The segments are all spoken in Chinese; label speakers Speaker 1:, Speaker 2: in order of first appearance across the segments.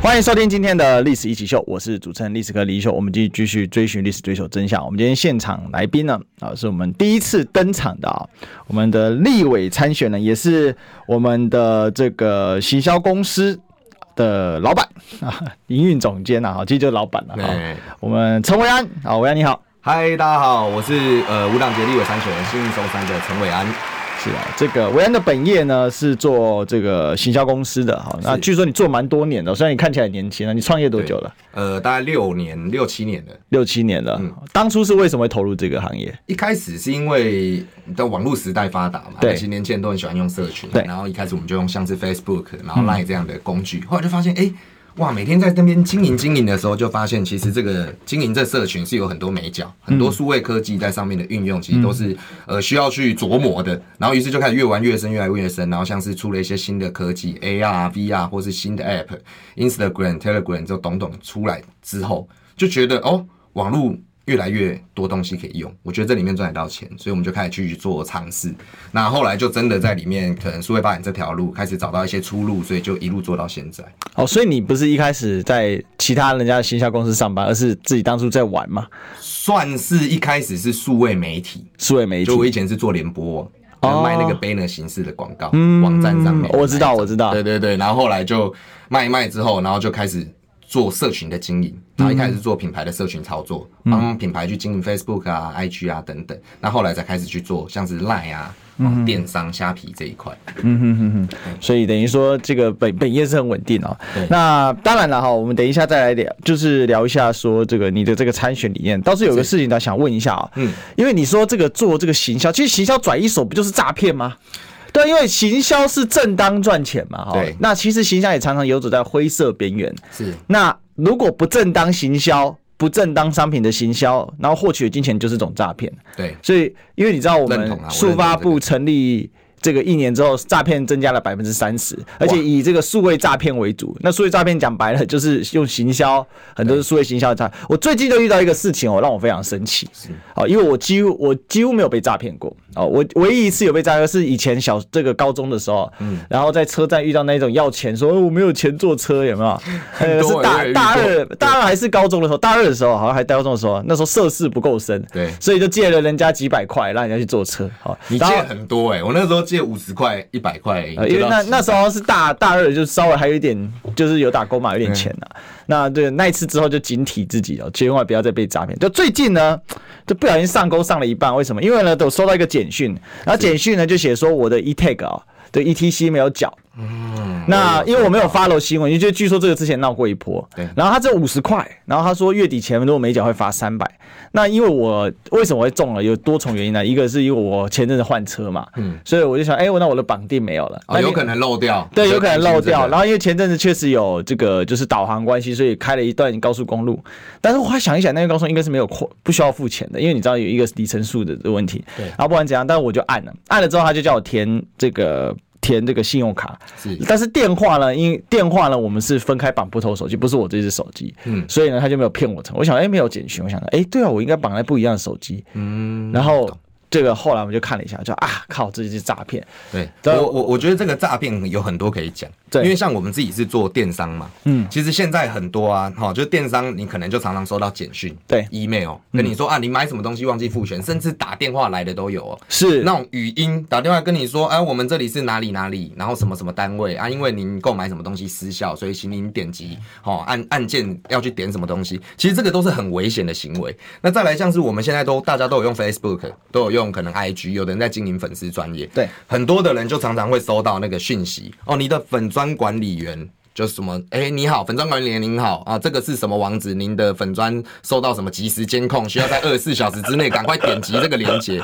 Speaker 1: 欢迎收听今天的《历史一起秀》，我是主持人历史哥李秀。我们继续继续追寻历史，追求真相。我们今天现场来宾呢，啊，是我们第一次登场的啊，我们的立委参选人，也是我们的这个行销公司的老板啊，营运总监啊，其实就是老板了啊。我们陈维安啊，维安你好。
Speaker 2: 嗨，大家好，我是呃无党籍立委参选人信义松山的陈维安。
Speaker 1: 是啊，这个维安的本业呢是做这个行销公司的哈。那据说你做蛮多年的，虽然你看起来年轻啊，你创业多久了？
Speaker 2: 呃，大概六年，六七年了。
Speaker 1: 六七年了。嗯。当初是为什么会投入这个行业？
Speaker 2: 一开始是因为的网络时代发达嘛，对，年轻人都很喜欢用社群，对。然后一开始我们就用像是 Facebook，然后 Line 这样的工具，嗯、后来就发现，哎。哇，每天在那边经营经营的时候，就发现其实这个经营这社群是有很多美角，很多数位科技在上面的运用，其实都是呃需要去琢磨的。然后于是就开始越玩越深，越来越深。然后像是出了一些新的科技，AR、VR 或是新的 App，Instagram、Telegram 就等等出来之后，就觉得哦，网络。越来越多东西可以用，我觉得这里面赚得到钱，所以我们就开始去做尝试。那后来就真的在里面，可能数位发展这条路开始找到一些出路，所以就一路做到现在。
Speaker 1: 哦，所以你不是一开始在其他人家的行销公司上班，而是自己当初在玩嘛？
Speaker 2: 算是一开始是数位媒体，
Speaker 1: 数位媒体。
Speaker 2: 就我以前是做联播，卖那个 banner 形式的广告，嗯，网站上面。
Speaker 1: 我知道，我知道。
Speaker 2: 对对对，然后后来就卖一卖之后，然后就开始。做社群的经营，然后一开始是做品牌的社群操作，帮、嗯、品牌去经营 Facebook 啊、IG 啊等等。那后来才开始去做像是 Line 啊、嗯、电商、虾皮这一块。嗯哼哼哼。
Speaker 1: 所以等于说这个本本业是很稳定哦。那当然了哈，我们等一下再来聊，就是聊一下说这个你的这个参选理念。倒是有个事情呢，想问一下啊。嗯。因为你说这个做这个行销，其实行销转一手不就是诈骗吗？对，因为行销是正当赚钱嘛，哈。对。那其实行销也常常游走在灰色边缘。是。那如果不正当行销、不正当商品的行销，然后获取的金钱就是一种诈骗。对。所以，因为你知道我们速发部成立。这个一年之后，诈骗增加了百分之三十，而且以这个数位诈骗为主。那数位诈骗讲白了，就是用行销，很多是数位行销诈。我最近就遇到一个事情哦，让我非常生气。哦，因为我几乎我几乎没有被诈骗过。哦，我唯一一次有被诈骗是以前小这个高中的时候，嗯，然后在车站遇到那种要钱，说我没有钱坐车，有没有？呃，是大大二，大二还是高中的时候？大二的时候，好像还高中的时候，那时候涉世不够深，对，所以就借了人家几百块，让人家去坐车。好，
Speaker 2: 你借很多哎，我那时候。借五十块、一百块，
Speaker 1: 因为那那时候是大大二，就稍微还有一点，就是有打工嘛，有点钱呐、啊。那对那一次之后，就警惕自己哦，千万不要再被诈骗。就最近呢，就不小心上钩上了一半，为什么？因为呢，我收到一个简讯，然后简讯呢就写说我的 eTag 啊，对 ETC 没有缴。嗯，那因为我没有 follow 新闻，因为据说这个之前闹过一波。对，然后他只有五十块，然后他说月底前如果没缴会罚三百。那因为我为什么会中了？有多重原因呢？一个是因为我前阵子换车嘛，嗯，所以我就想，哎、那我的绑定没有了，
Speaker 2: 啊，有可能漏掉，
Speaker 1: 对，有可能漏掉。然后因为前阵子确实有这个就是导航关系，所以开了一段高速公路。但是我还想一想，那个高速应该是没有付不需要付钱的，因为你知道有一个里程数的问题。对，然后不管怎样，但是我就按了，按了之后他就叫我填这个。填这个信用卡，是，但是电话呢？因为电话呢，我们是分开绑不同手机，不是我这只手机，嗯，所以呢，他就没有骗我成。我想，哎、欸，没有简讯，我想，哎、欸，对啊，我应该绑在不一样的手机，嗯，然后。这个后来我们就看了一下，就啊靠，这就是诈骗。对，
Speaker 2: 我我我觉得这个诈骗有很多可以讲，对，因为像我们自己是做电商嘛，嗯，其实现在很多啊，哈，就是电商你可能就常常收到简讯，对，email 跟你说啊，你买什么东西忘记付钱，甚至打电话来的都有。哦，是。那种语音打电话跟你说，哎，我们这里是哪里哪里，然后什么什么单位啊，因为您购买什么东西失效，所以请您点击，哦，按按键要去点什么东西，其实这个都是很危险的行为。那再来像是我们现在都大家都有用 Facebook，都有用。可能 IG，有的人在经营粉丝专业，对，很多的人就常常会收到那个讯息哦，你的粉专管理员就是什么，哎、欸，你好，粉砖管理员您好啊，这个是什么网址？您的粉砖收到什么及时监控，需要在 二十四小时之内赶快点击这个链接。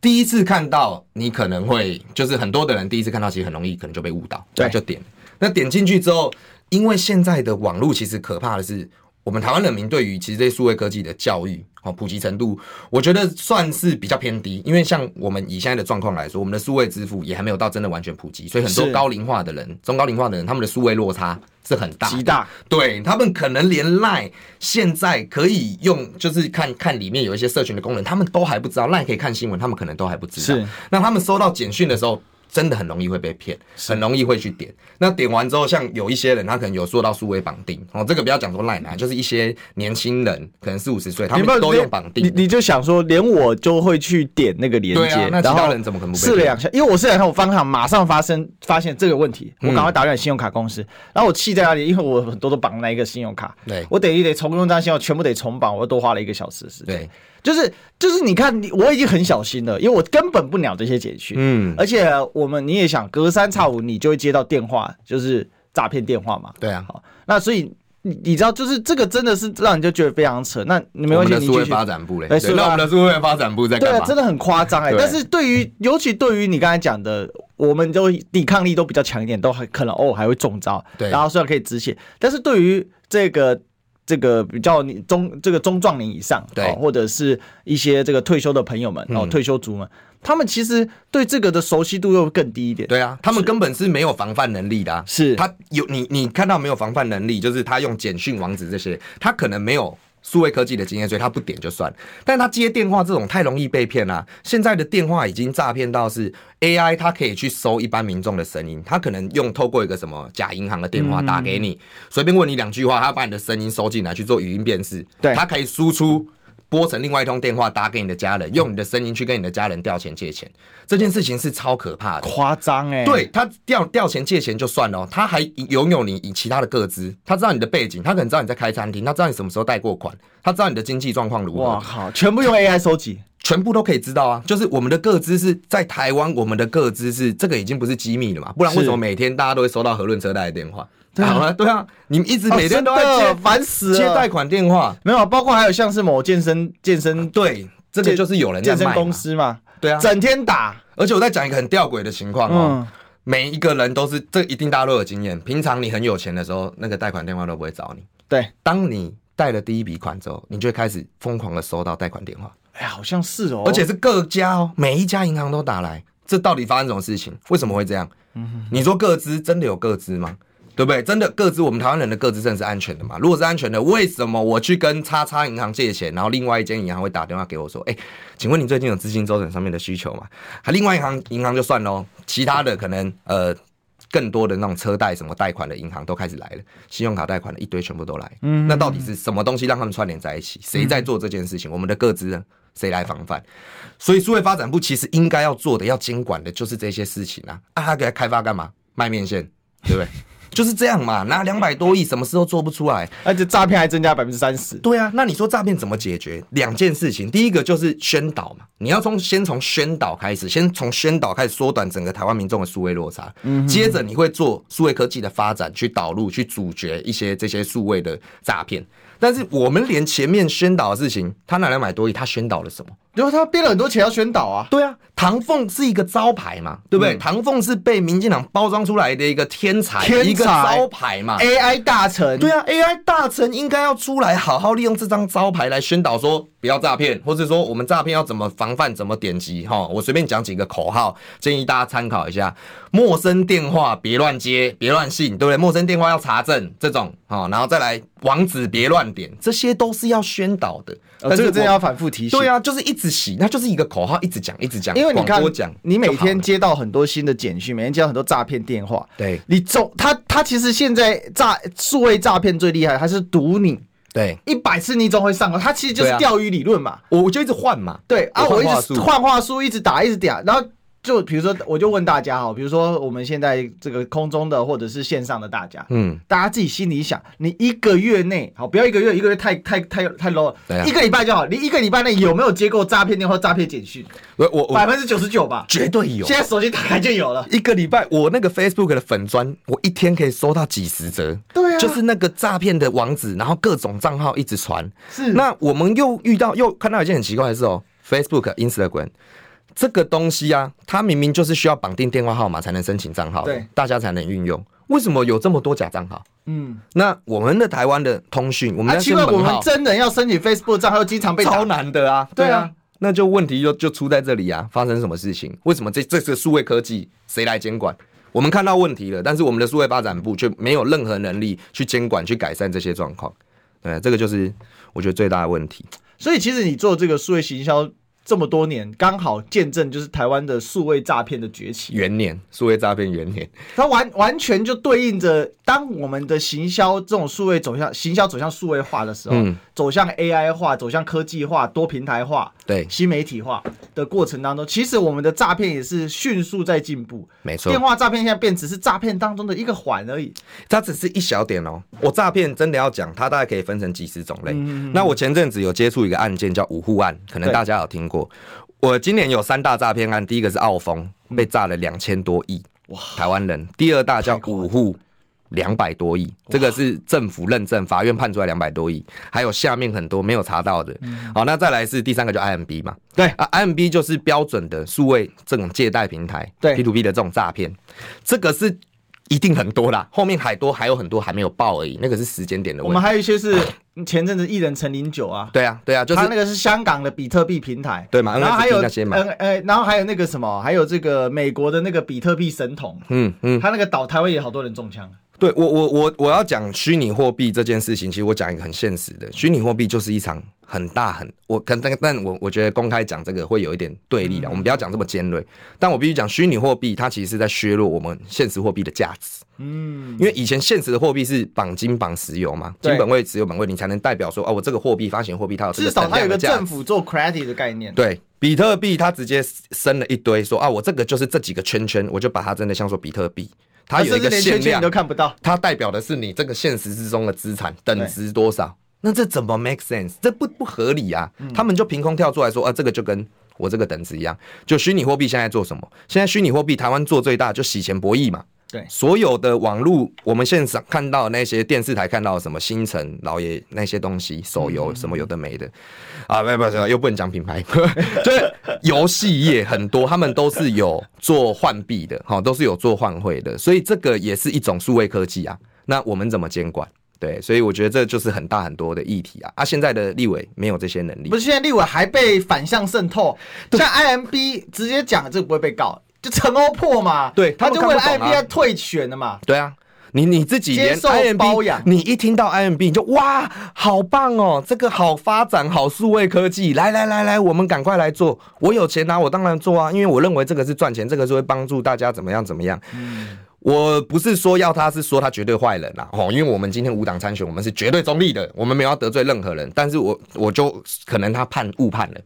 Speaker 2: 第一次看到，你可能会就是很多的人第一次看到，其实很容易可能就被误导，对，就点。那点进去之后，因为现在的网络其实可怕的是。我们台湾人民对于其实这些数位科技的教育，哦，普及程度，我觉得算是比较偏低。因为像我们以现在的状况来说，我们的数位支付也还没有到真的完全普及，所以很多高龄化的人、中高龄化的人，他们的数位落差是很大，
Speaker 1: 极大。
Speaker 2: 对，他们可能连 Line 现在可以用，就是看看里面有一些社群的功能，他们都还不知道。Line 可以看新闻，他们可能都还不知道。是，那他们收到简讯的时候。真的很容易会被骗，很容易会去点。那点完之后，像有一些人，他可能有做到数位绑定哦。这个不要讲说赖男，就是一些年轻人，可能四五十岁，他们都用绑定。
Speaker 1: 你你就想说，连我就会去点那个连接，
Speaker 2: 啊，那其他人怎么可能不被？
Speaker 1: 试了两下，因为我试两下，我方向马上发生发现这个问题，我赶快打给信用卡公司。嗯、然后我气在哪里？因为我很多都绑那一个信用卡，对我等于得重用这张信用，全部得重绑，我又多花了一个小时时间。对。就是就是，你看，我已经很小心了，因为我根本不鸟这些简讯。嗯，而且我们你也想，隔三差五你就会接到电话，就是诈骗电话嘛。
Speaker 2: 对啊，
Speaker 1: 好，那所以你你知道，就是这个真的是让人就觉得非常扯。那你没关系，你
Speaker 2: 继续。发展部嘞，对，那我们的数位发展部在干嘛？
Speaker 1: 对啊，真的很夸张哎。但是对于尤其对于你刚才讲的，我们都抵抗力都比较强一点，都还可能哦还会中招。对，然后虽然可以止血，但是对于这个。这个比较你中这个中壮年以上，对、哦，或者是一些这个退休的朋友们，哦，退休族们，他们其实对这个的熟悉度又更低一点。
Speaker 2: 对啊，他们根本是没有防范能力的、啊。是，他有你你看到没有防范能力，就是他用简讯网址这些，他可能没有。数位科技的经验，所以他不点就算。但他接电话这种太容易被骗啦。现在的电话已经诈骗到是 AI，它可以去搜一般民众的声音，他可能用透过一个什么假银行的电话打给你，随便问你两句话，他把你的声音收进来去做语音辨识，对，他可以输出。拨成另外一通电话打给你的家人，用你的声音去跟你的家人调钱借钱，这件事情是超可怕的，
Speaker 1: 夸张哎！
Speaker 2: 对，他调调钱借钱就算了，他还拥有你以其他的个资，他知道你的背景，他可能知道你在开餐厅，他知道你什么时候贷过款，他知道你的经济状况如何。
Speaker 1: 哇靠！全部用 AI 收集，
Speaker 2: 全部都可以知道啊！就是我们的个资是在台湾，我们的个资是这个已经不是机密了嘛？不然为什么每天大家都会收到和润车贷的电话？对啊，对啊，你们一直每天都在接，烦死了，接贷款电话，
Speaker 1: 没有，包括还有像是某健身健身，
Speaker 2: 对，这个就是有人在
Speaker 1: 健身公司嘛，
Speaker 2: 对啊，
Speaker 1: 整天打，
Speaker 2: 而且我在讲一个很吊诡的情况哦，每一个人都是，这一定大家都有经验，平常你很有钱的时候，那个贷款电话都不会找你，
Speaker 1: 对，
Speaker 2: 当你贷了第一笔款之后，你就会开始疯狂的收到贷款电话，
Speaker 1: 哎，好像是哦，
Speaker 2: 而且是各家哦，每一家银行都打来，这到底发生什么事情？为什么会这样？嗯，你说各资真的有各资吗？对不对？真的各自，我们台湾人的各自真的是安全的嘛？如果是安全的，为什么我去跟叉叉银行借钱，然后另外一间银行会打电话给我说：“哎，请问你最近有资金周转上面的需求吗？”还另外一行银行就算喽，其他的可能呃更多的那种车贷什么贷款的银行都开始来了，信用卡贷款的一堆全部都来。嗯，那到底是什么东西让他们串联在一起？谁在做这件事情？我们的各自呢？谁来防范？所以数位发展部其实应该要做的、要监管的就是这些事情啊！啊，他给他开发干嘛？卖面线，对不对？就是这样嘛，拿两百多亿，什么事都做不出来，
Speaker 1: 而且诈骗还增加百分之三十。
Speaker 2: 对啊，那你说诈骗怎么解决？两件事情，第一个就是宣导嘛，你要从先从宣导开始，先从宣导开始缩短整个台湾民众的数位落差。嗯，接着你会做数位科技的发展，去导入、去阻绝一些这些数位的诈骗。但是我们连前面宣导的事情，他拿两百多亿，他宣导了什么？
Speaker 1: 因为他编了很多钱要宣导啊。
Speaker 2: 对啊，唐凤是一个招牌嘛，对不对？嗯、唐凤是被民进党包装出来的一个天才，天才一个招牌嘛。
Speaker 1: AI 大臣。
Speaker 2: 对啊，AI 大臣应该要出来好好利用这张招牌来宣导说不要诈骗，或者说我们诈骗要怎么防范、怎么点击哈。我随便讲几个口号，建议大家参考一下：陌生电话别乱接，别乱信，对不对？陌生电话要查证这种哈，然后再来网址别乱。点这些都是要宣导的，
Speaker 1: 但是这个真的要反复提醒。
Speaker 2: 对啊，就是一直洗，那就是一个口号，一直讲，一直讲。
Speaker 1: 因为你看，你每天接到很多新的简讯，每天接到很多诈骗电话。
Speaker 2: 对，
Speaker 1: 你总他他其实现在诈数位诈骗最厉害，还是赌你。
Speaker 2: 对，
Speaker 1: 一百次你总会上。他其实就是钓鱼理论嘛，
Speaker 2: 我就一直换嘛。
Speaker 1: 对啊，我一直换话术，一直打，一直打，然后。就比如说，我就问大家哈，比如说我们现在这个空中的或者是线上的大家，嗯，大家自己心里想，你一个月内好，不要一个月，一个月太太太太 low 了，一个礼拜就好。你一个礼拜内有没有接过诈骗电话、诈骗简讯？
Speaker 2: 我我
Speaker 1: 百分之九十九吧，
Speaker 2: 绝对有。
Speaker 1: 现在手机打开就有了。
Speaker 2: 一个礼拜，我那个 Facebook 的粉砖，我一天可以收到几十则，
Speaker 1: 对啊，
Speaker 2: 就是那个诈骗的网址，然后各种账号一直传。
Speaker 1: 是，
Speaker 2: 那我们又遇到又看到一件很奇怪的事哦，Facebook、Instagram。这个东西啊，它明明就是需要绑定电话号码才能申请账号，对，大家才能运用。为什么有这么多假账号？嗯，那我们的台湾的通讯，我们
Speaker 1: 奇怪，我们真人要申请 Facebook 账号，经常被
Speaker 2: 超难的啊。对啊，那就问题就就出在这里啊，发生什么事情？为什么这这是数位科技谁来监管？我们看到问题了，但是我们的数位发展部却没有任何能力去监管、去改善这些状况。对，这个就是我觉得最大的问题。
Speaker 1: 所以，其实你做这个数位行销。这么多年，刚好见证就是台湾的数位诈骗的崛起。
Speaker 2: 元年，数位诈骗元年，
Speaker 1: 它完完全就对应着，当我们的行销这种数位走向行销走向数位化的时候，嗯、走向 AI 化，走向科技化、多平台化、
Speaker 2: 对。
Speaker 1: 新媒体化的过程当中，其实我们的诈骗也是迅速在进步。
Speaker 2: 没错，
Speaker 1: 电话诈骗现在变只是诈骗当中的一个环而已，
Speaker 2: 它只是一小点哦。我诈骗真的要讲，它大概可以分成几十种类。嗯、那我前阵子有接触一个案件叫五户案，可能大家有听过。我今年有三大诈骗案，第一个是澳丰被诈了两千多亿，哇，台湾人；第二大叫五户两百多亿，这个是政府认证，法院判出来两百多亿，还有下面很多没有查到的。好，那再来是第三个就 IMB 嘛，
Speaker 1: 对
Speaker 2: 啊，IMB 就是标准的数位这种借贷平台，对 P to P 的这种诈骗，这个是。一定很多啦，后面还多还有很多还没有报而已，那个是时间点的问题。
Speaker 1: 我们还有一些是前阵子艺人陈零九啊，
Speaker 2: 对啊对啊，就是他
Speaker 1: 那个是香港的比特币平台，
Speaker 2: 对嘛？然后还有那些嘛，
Speaker 1: 呃，然后还有那个什么，还有这个美国的那个比特币神童，嗯嗯，他那个倒台湾也好多人中枪。
Speaker 2: 对我我我我要讲虚拟货币这件事情，其实我讲一个很现实的，虚拟货币就是一场很大很我可能但我我觉得公开讲这个会有一点对立的，我们不要讲这么尖锐。但我必须讲虚拟货币它其实是在削弱我们现实货币的价值。嗯，因为以前现实的货币是绑金绑石油嘛，金本位、石油本位，你才能代表说哦，我这个货币发行货币它有
Speaker 1: 至少它有个政府做 credit 的概念。
Speaker 2: 对，比特币它直接生了一堆说啊，我这个就是这几个圈圈，我就把它真的像说比特币。它有一个限量，
Speaker 1: 你都看不到。
Speaker 2: 它代表的是你这个现实之中的资产等值多少？那这怎么 make sense？这不不合理啊！嗯、他们就凭空跳出来说，啊，这个就跟我这个等值一样。就虚拟货币现在做什么？现在虚拟货币台湾做最大就洗钱博弈嘛。
Speaker 1: 对，
Speaker 2: 所有的网络，我们现场看到那些电视台看到什么星辰、老爷那些东西，手游什么有的没的，啊，没有没有，又不能讲品牌，就是游戏业很多，他们都是有做换币的，哈，都是有做换汇的，所以这个也是一种数位科技啊。那我们怎么监管？对，所以我觉得这就是很大很多的议题啊。啊，现在的立委没有这些能力，
Speaker 1: 不是现在立委还被反向渗透，像 IMB 直接讲这个不会被告。就陈欧破嘛，
Speaker 2: 对，
Speaker 1: 他就为了 IMB 退选了嘛。
Speaker 2: 对啊，你你自己连 IMB，你一听到 IMB 你就哇，好棒哦，这个好发展，好数位科技，来来来来，我们赶快来做。我有钱拿，我当然做啊，因为我认为这个是赚钱，这个是会帮助大家怎么样怎么样。嗯，我不是说要他是说他绝对坏人啦，哦，因为我们今天无党参选，我们是绝对中立的，我们没有要得罪任何人，但是我我就可能他判误判了。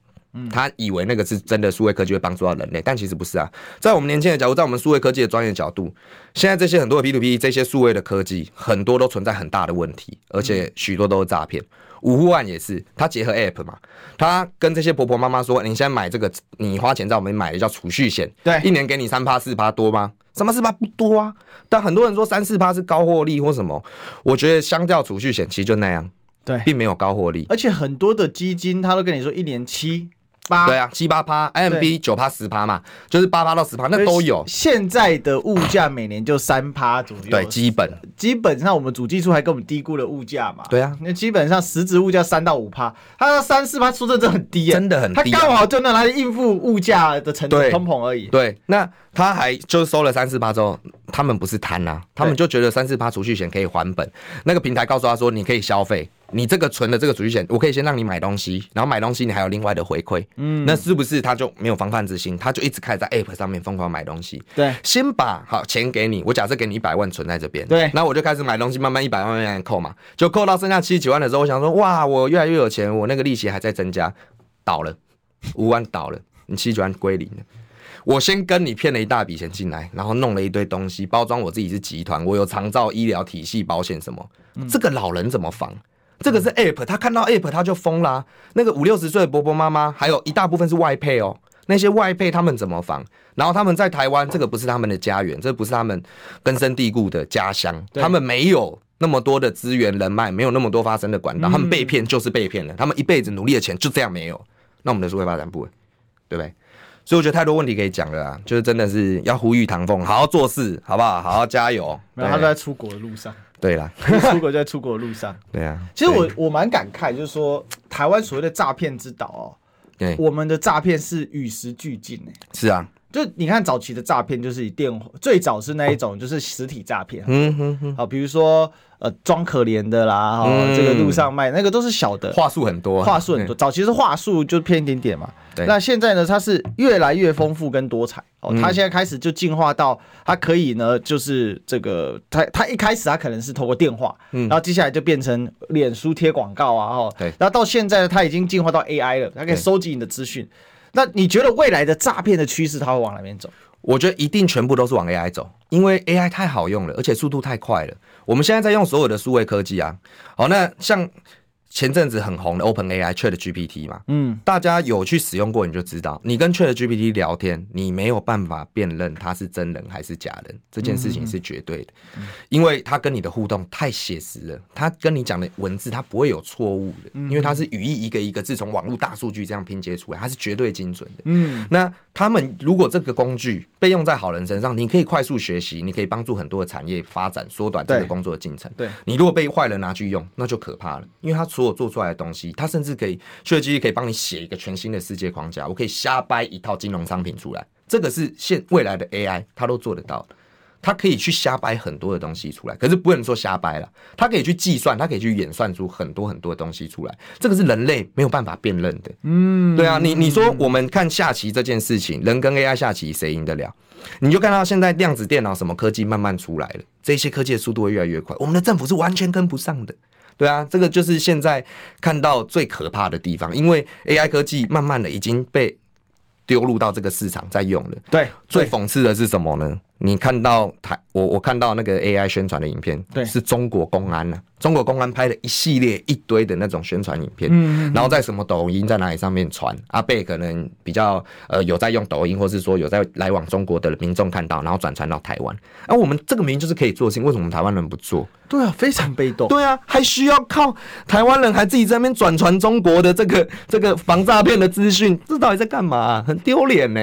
Speaker 2: 他以为那个是真的数位科技会帮助到人类，但其实不是啊。在我们年轻的角度，在我们数位科技的专业角度，现在这些很多的 P to P，这些数位的科技，很多都存在很大的问题，而且许多都是诈骗。五户案也是，他结合 App 嘛，他跟这些婆婆妈妈说：“你现在买这个，你花钱在我们买的叫储蓄险，对，一年给你三趴四趴多吗？什么四趴不多啊？但很多人说三四趴是高获利或什么，我觉得相较储蓄险，其实就那样，对，并没有高获利。
Speaker 1: 而且很多的基金，他都跟你说一年七。
Speaker 2: 八。对啊，七八趴，IMB 九趴十趴嘛，就是八趴到十趴，那都有。
Speaker 1: 现在的物价每年就三趴左右，
Speaker 2: 对，基本。
Speaker 1: 基本上我们主计处还给我们低估了物价嘛。
Speaker 2: 对啊，
Speaker 1: 那基本上实质物价三到五趴，它说三四趴，说真的很低，
Speaker 2: 真的很低，
Speaker 1: 它刚好就能来应付物价的程度通膨而已。
Speaker 2: 对，那他还就收了三四趴之后，他们不是贪啊，他们就觉得三四趴储蓄险可以还本，那个平台告诉他说你可以消费。你这个存的这个储蓄险，我可以先让你买东西，然后买东西你还有另外的回馈，嗯，那是不是他就没有防范之心？他就一直开始在 App 上面疯狂买东西，
Speaker 1: 对，
Speaker 2: 先把好钱给你，我假设给你一百万存在这边，
Speaker 1: 对，
Speaker 2: 那我就开始买东西，慢慢一百万慢慢扣嘛，就扣到剩下七十几万的时候，我想说哇，我越来越有钱，我那个利息还在增加，倒了，五万倒了，你七十几万归零了，我先跟你骗了一大笔钱进来，然后弄了一堆东西包装我自己是集团，我有长照医疗体系保险什么，嗯、这个老人怎么防？这个是 App，他看到 App 他就疯啦、啊。那个五六十岁的婆婆妈妈，还有一大部分是外配哦。那些外配他们怎么防？然后他们在台湾，这个不是他们的家园，这不是他们根深蒂固的家乡。他们没有那么多的资源人脉，没有那么多发声的管道。他们被骗就是被骗了，他们一辈子努力的钱就这样没有。那我们的社会发展部，对不对？所以我觉得太多问题可以讲了啊，就是真的是要呼吁唐凤好好做事，好不好？好好加油。
Speaker 1: 没有，他都在出国的路上。
Speaker 2: 对啦，
Speaker 1: 出国就在出国的路上。
Speaker 2: 对啊，
Speaker 1: 其实我我蛮感慨，就是说台湾所谓的诈骗之岛哦，对，我们的诈骗是与时俱进诶。
Speaker 2: 是啊。
Speaker 1: 就你看早期的诈骗，就是以电话，最早是那一种，就是实体诈骗。嗯哼哼。好，比如说呃装可怜的啦，哈、嗯，这个路上卖那个都是小的，
Speaker 2: 话术很多，
Speaker 1: 话术很多。早期是话术就偏一点点嘛。对。那现在呢，它是越来越丰富跟多彩。哦，它现在开始就进化到它可以呢，就是这个它它一开始它可能是透过电话，嗯，然后接下来就变成脸书贴广告啊，哈，对。然后到现在呢，它已经进化到 AI 了，它可以收集你的资讯。那你觉得未来的诈骗的趋势，它会往哪边走？
Speaker 2: 我觉得一定全部都是往 AI 走，因为 AI 太好用了，而且速度太快了。我们现在在用所有的数位科技啊，好，那像。前阵子很红的 OpenAI ChatGPT 嘛，嗯，大家有去使用过，你就知道，你跟 ChatGPT 聊天，你没有办法辨认他是真人还是假人，这件事情是绝对的，因为他跟你的互动太写实了，他跟你讲的文字他不会有错误的，因为他是语义一个一个字从网络大数据这样拼接出来，它是绝对精准的。嗯，那他们如果这个工具被用在好人身上，你可以快速学习，你可以帮助很多的产业发展，缩短这个工作的进程。对，你如果被坏人拿去用，那就可怕了，因为他所做出来的东西，它甚至可以，设计师可以帮你写一个全新的世界框架。我可以瞎掰一套金融商品出来，这个是现未来的 AI，它都做得到。它可以去瞎掰很多的东西出来，可是不能说瞎掰了。它可以去计算，它可以去演算出很多很多的东西出来。这个是人类没有办法辨认的。嗯，对啊，你你说我们看下棋这件事情，人跟 AI 下棋谁赢得了？你就看到现在量子电脑什么科技慢慢出来了，这些科技的速度会越来越快，我们的政府是完全跟不上的。对啊，这个就是现在看到最可怕的地方，因为 AI 科技慢慢的已经被丢入到这个市场在用了。对，最讽刺的是什么呢？你看到台，我我看到那个 AI 宣传的影片，对，是中国公安呢、啊。中国公安拍的一系列一堆的那种宣传影片，嗯，然后在什么抖音在哪里上面传，阿贝可能比较呃有在用抖音，或是说有在来往中国的民众看到，然后转传到台湾。而、啊、我们这个明明就是可以做的事情，为什么台湾人不做？
Speaker 1: 对啊，非常被动。
Speaker 2: 对啊，还需要靠台湾人还自己在那边转传中国的这个这个防诈骗的资讯，这到底在干嘛？很丢脸呢。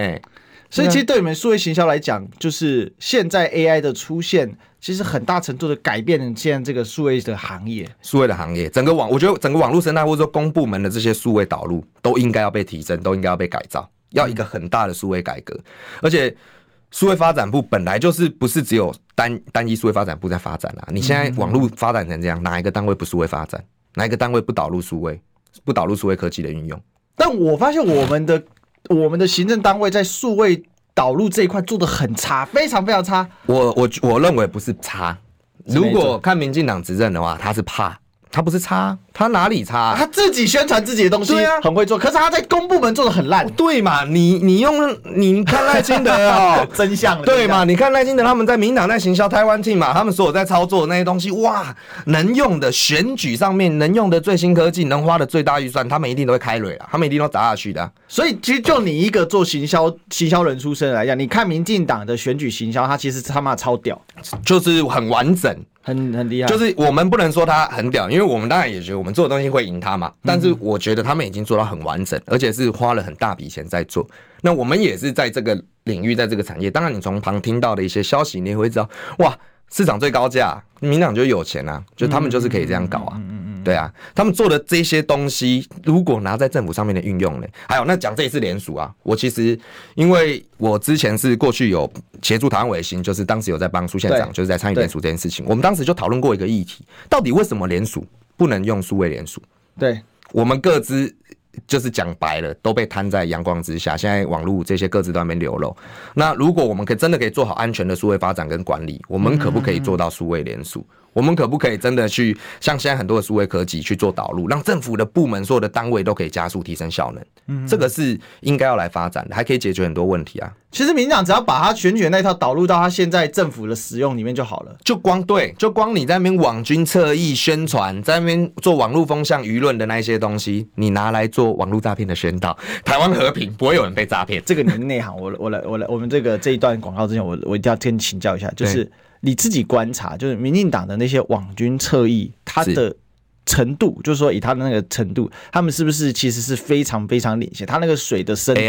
Speaker 1: 所以其实对你们数位行销来讲，就是现在 AI 的出现。其实很大程度的改变了现在这个数位的行业，
Speaker 2: 数位的行业，整个网，我觉得整个网络生态或者说公部门的这些数位导入都应该要被提升，都应该要被改造，要一个很大的数位改革。而且，数位发展部本来就是不是只有单单一数位发展部在发展啊？你现在网络发展成这样，哪一个单位不数位发展？哪一个单位不导入数位，不导入数位科技的运用？
Speaker 1: 但我发现我们的我们的行政单位在数位。导入这一块做的很差，非常非常差。
Speaker 2: 我我我认为不是差，如果看民进党执政的话，他是怕。他不是差，他哪里差、啊？
Speaker 1: 他自己宣传自己的东西，对啊，很会做。可是他在公部门做的很烂，
Speaker 2: 对嘛？你你用你看赖清德哦，
Speaker 1: 真相
Speaker 2: 对嘛？你看赖清德他们在民党在行销台湾 Team 嘛，他们所有在操作的那些东西，哇，能用的选举上面能用的最新科技，能花的最大预算，他们一定都会开瑞啊，他们一定都砸下去的、啊。
Speaker 1: 所以其实就你一个做行销行销人出身来讲，你看民进党的选举行销，他其实他妈超屌，
Speaker 2: 就是很完整。
Speaker 1: 很很厉害，
Speaker 2: 就是我们不能说他很屌，因为我们当然也觉得我们做的东西会赢他嘛。但是我觉得他们已经做到很完整，而且是花了很大笔钱在做。那我们也是在这个领域，在这个产业。当然，你从旁听到的一些消息，你也会知道，哇，市场最高价，民党就有钱啊，就他们就是可以这样搞啊。嗯嗯对啊，他们做的这些东西，如果拿在政府上面的运用呢？还有，那讲这一次联署啊，我其实因为我之前是过去有协助台湾维新，就是当时有在帮苏县长，就是在参与联署这件事情。我们当时就讨论过一个议题，到底为什么联署不能用数位联署？
Speaker 1: 对，
Speaker 2: 我们各自就是讲白了，都被摊在阳光之下。现在网络这些各自都在那边流露。那如果我们可以真的可以做好安全的数位发展跟管理，我们可不可以做到数位联署？我们可不可以真的去像现在很多的数位科技去做导入，让政府的部门所有的单位都可以加速提升效能？嗯，这个是应该要来发展的，还可以解决很多问题啊。
Speaker 1: 其实民进党只要把他选举那套导入到他现在政府的使用里面就好了。
Speaker 2: 就光对，就光你在那边网军侧翼宣传，在那边做网络风向舆论的那一些东西，你拿来做网络诈骗的宣导，台湾和平不会有人被诈骗。
Speaker 1: 这个你的内行，我我来我来，我们这个这一段广告之前，我我一定要跟你请教一下，就是。你自己观察，就是民进党的那些网军侧翼，他的程度，就是说以他的那个程度，他们是不是其实是非常非常领先？他那个水的深度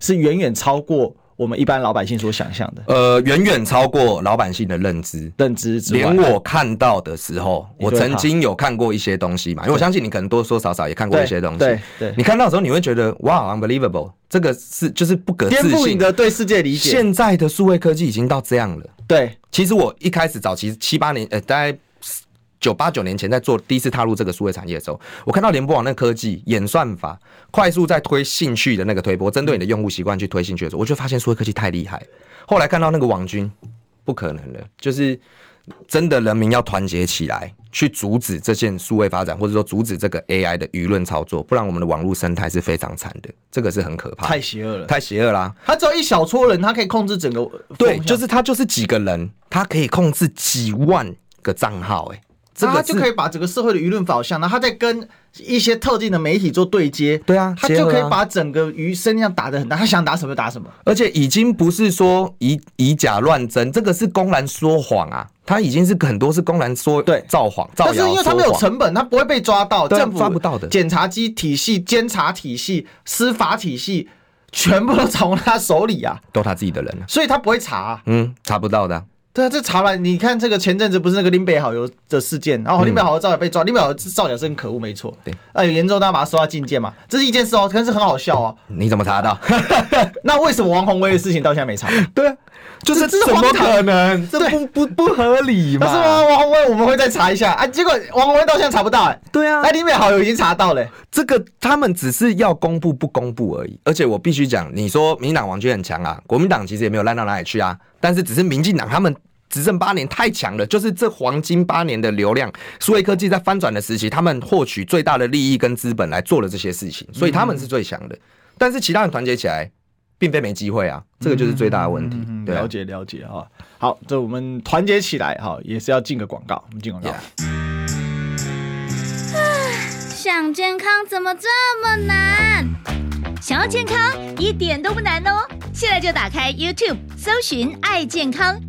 Speaker 1: 是远远超过。我们一般老百姓所想象的，
Speaker 2: 呃，远远超过老百姓的认知，
Speaker 1: 认知
Speaker 2: 连我看到的时候，我曾经有看过一些东西嘛，因为我相信你可能多多少少也看过一些东西。
Speaker 1: 对，对，
Speaker 2: 你看到的时候，你会觉得哇，unbelievable，这个是就是不可
Speaker 1: 颠覆你的对世界理解。
Speaker 2: 现在的数位科技已经到这样了。
Speaker 1: 对，
Speaker 2: 其实我一开始早期七八年，呃，大概。九八九年前在做第一次踏入这个数位产业的时候，我看到联播网那科技演算法快速在推兴趣的那个推波，针对你的用户习惯去推兴趣的时候，我就发现数位科技太厉害。后来看到那个网军，不可能了，就是真的人民要团结起来去阻止这件数位发展，或者说阻止这个 AI 的舆论操作，不然我们的网络生态是非常惨的，这个是很可怕，
Speaker 1: 太邪恶了，
Speaker 2: 太邪恶啦！
Speaker 1: 他只有一小撮人，他可以控制整个，
Speaker 2: 对，就是他就是几个人，他可以控制几万个账号，欸，哎。
Speaker 1: 他就可以把整个社会的舆论导向，然后他在跟一些特定的媒体做对接。
Speaker 2: 对啊，
Speaker 1: 他就可以把整个舆声量打得很大，他想打什么就打什么。
Speaker 2: 而且已经不是说以以假乱真，这个是公然说谎啊！他已经是很多是公然说对造谎、造谣。但是因为他没有成本，他不会被抓到，政府抓不到的。检察机体系、监察体系、司法体系，全部都掌握他手里啊，都他自己的人了，
Speaker 1: 所以他不会查啊。
Speaker 2: 嗯，查不到的。
Speaker 1: 对啊，这查了，你看这个前阵子不是那个林北好友的事件，然后林北好友造假被抓，林北好友造假是很可恶，没错。对，啊有严重大家把他收到禁见嘛，这是一件事哦，可是很好笑哦。
Speaker 2: 你怎么查得到？
Speaker 1: 那为什么王宏威的事情到现在没查？
Speaker 2: 对啊，就是这怎么可能？这不 不不合理嘛？
Speaker 1: 是吗？王宏威我们会再查一下啊，结果王宏威到现在查不到哎。
Speaker 2: 对啊，
Speaker 1: 哎林北好友已经查到了，
Speaker 2: 这个他们只是要公布不公布而已。而且我必须讲，你说民进党网军很强啊，国民党其实也没有烂到哪里去啊，但是只是民进党他们。执政八年太强了，就是这黄金八年的流量，数位科技在翻转的时期，他们获取最大的利益跟资本来做了这些事情，所以他们是最强的。但是其他人团结起来，并非没机会啊，这个就是最大的问题。
Speaker 1: 嗯、对、啊，了解了解哈。好，这我们团结起来哈，也是要进个广告，我们进广告。Yeah.
Speaker 3: 想健康怎么这么难？想要健康一点都不难哦，现在就打开 YouTube，搜寻“爱健康”。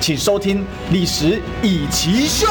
Speaker 1: 请收听《历史以奇秀》，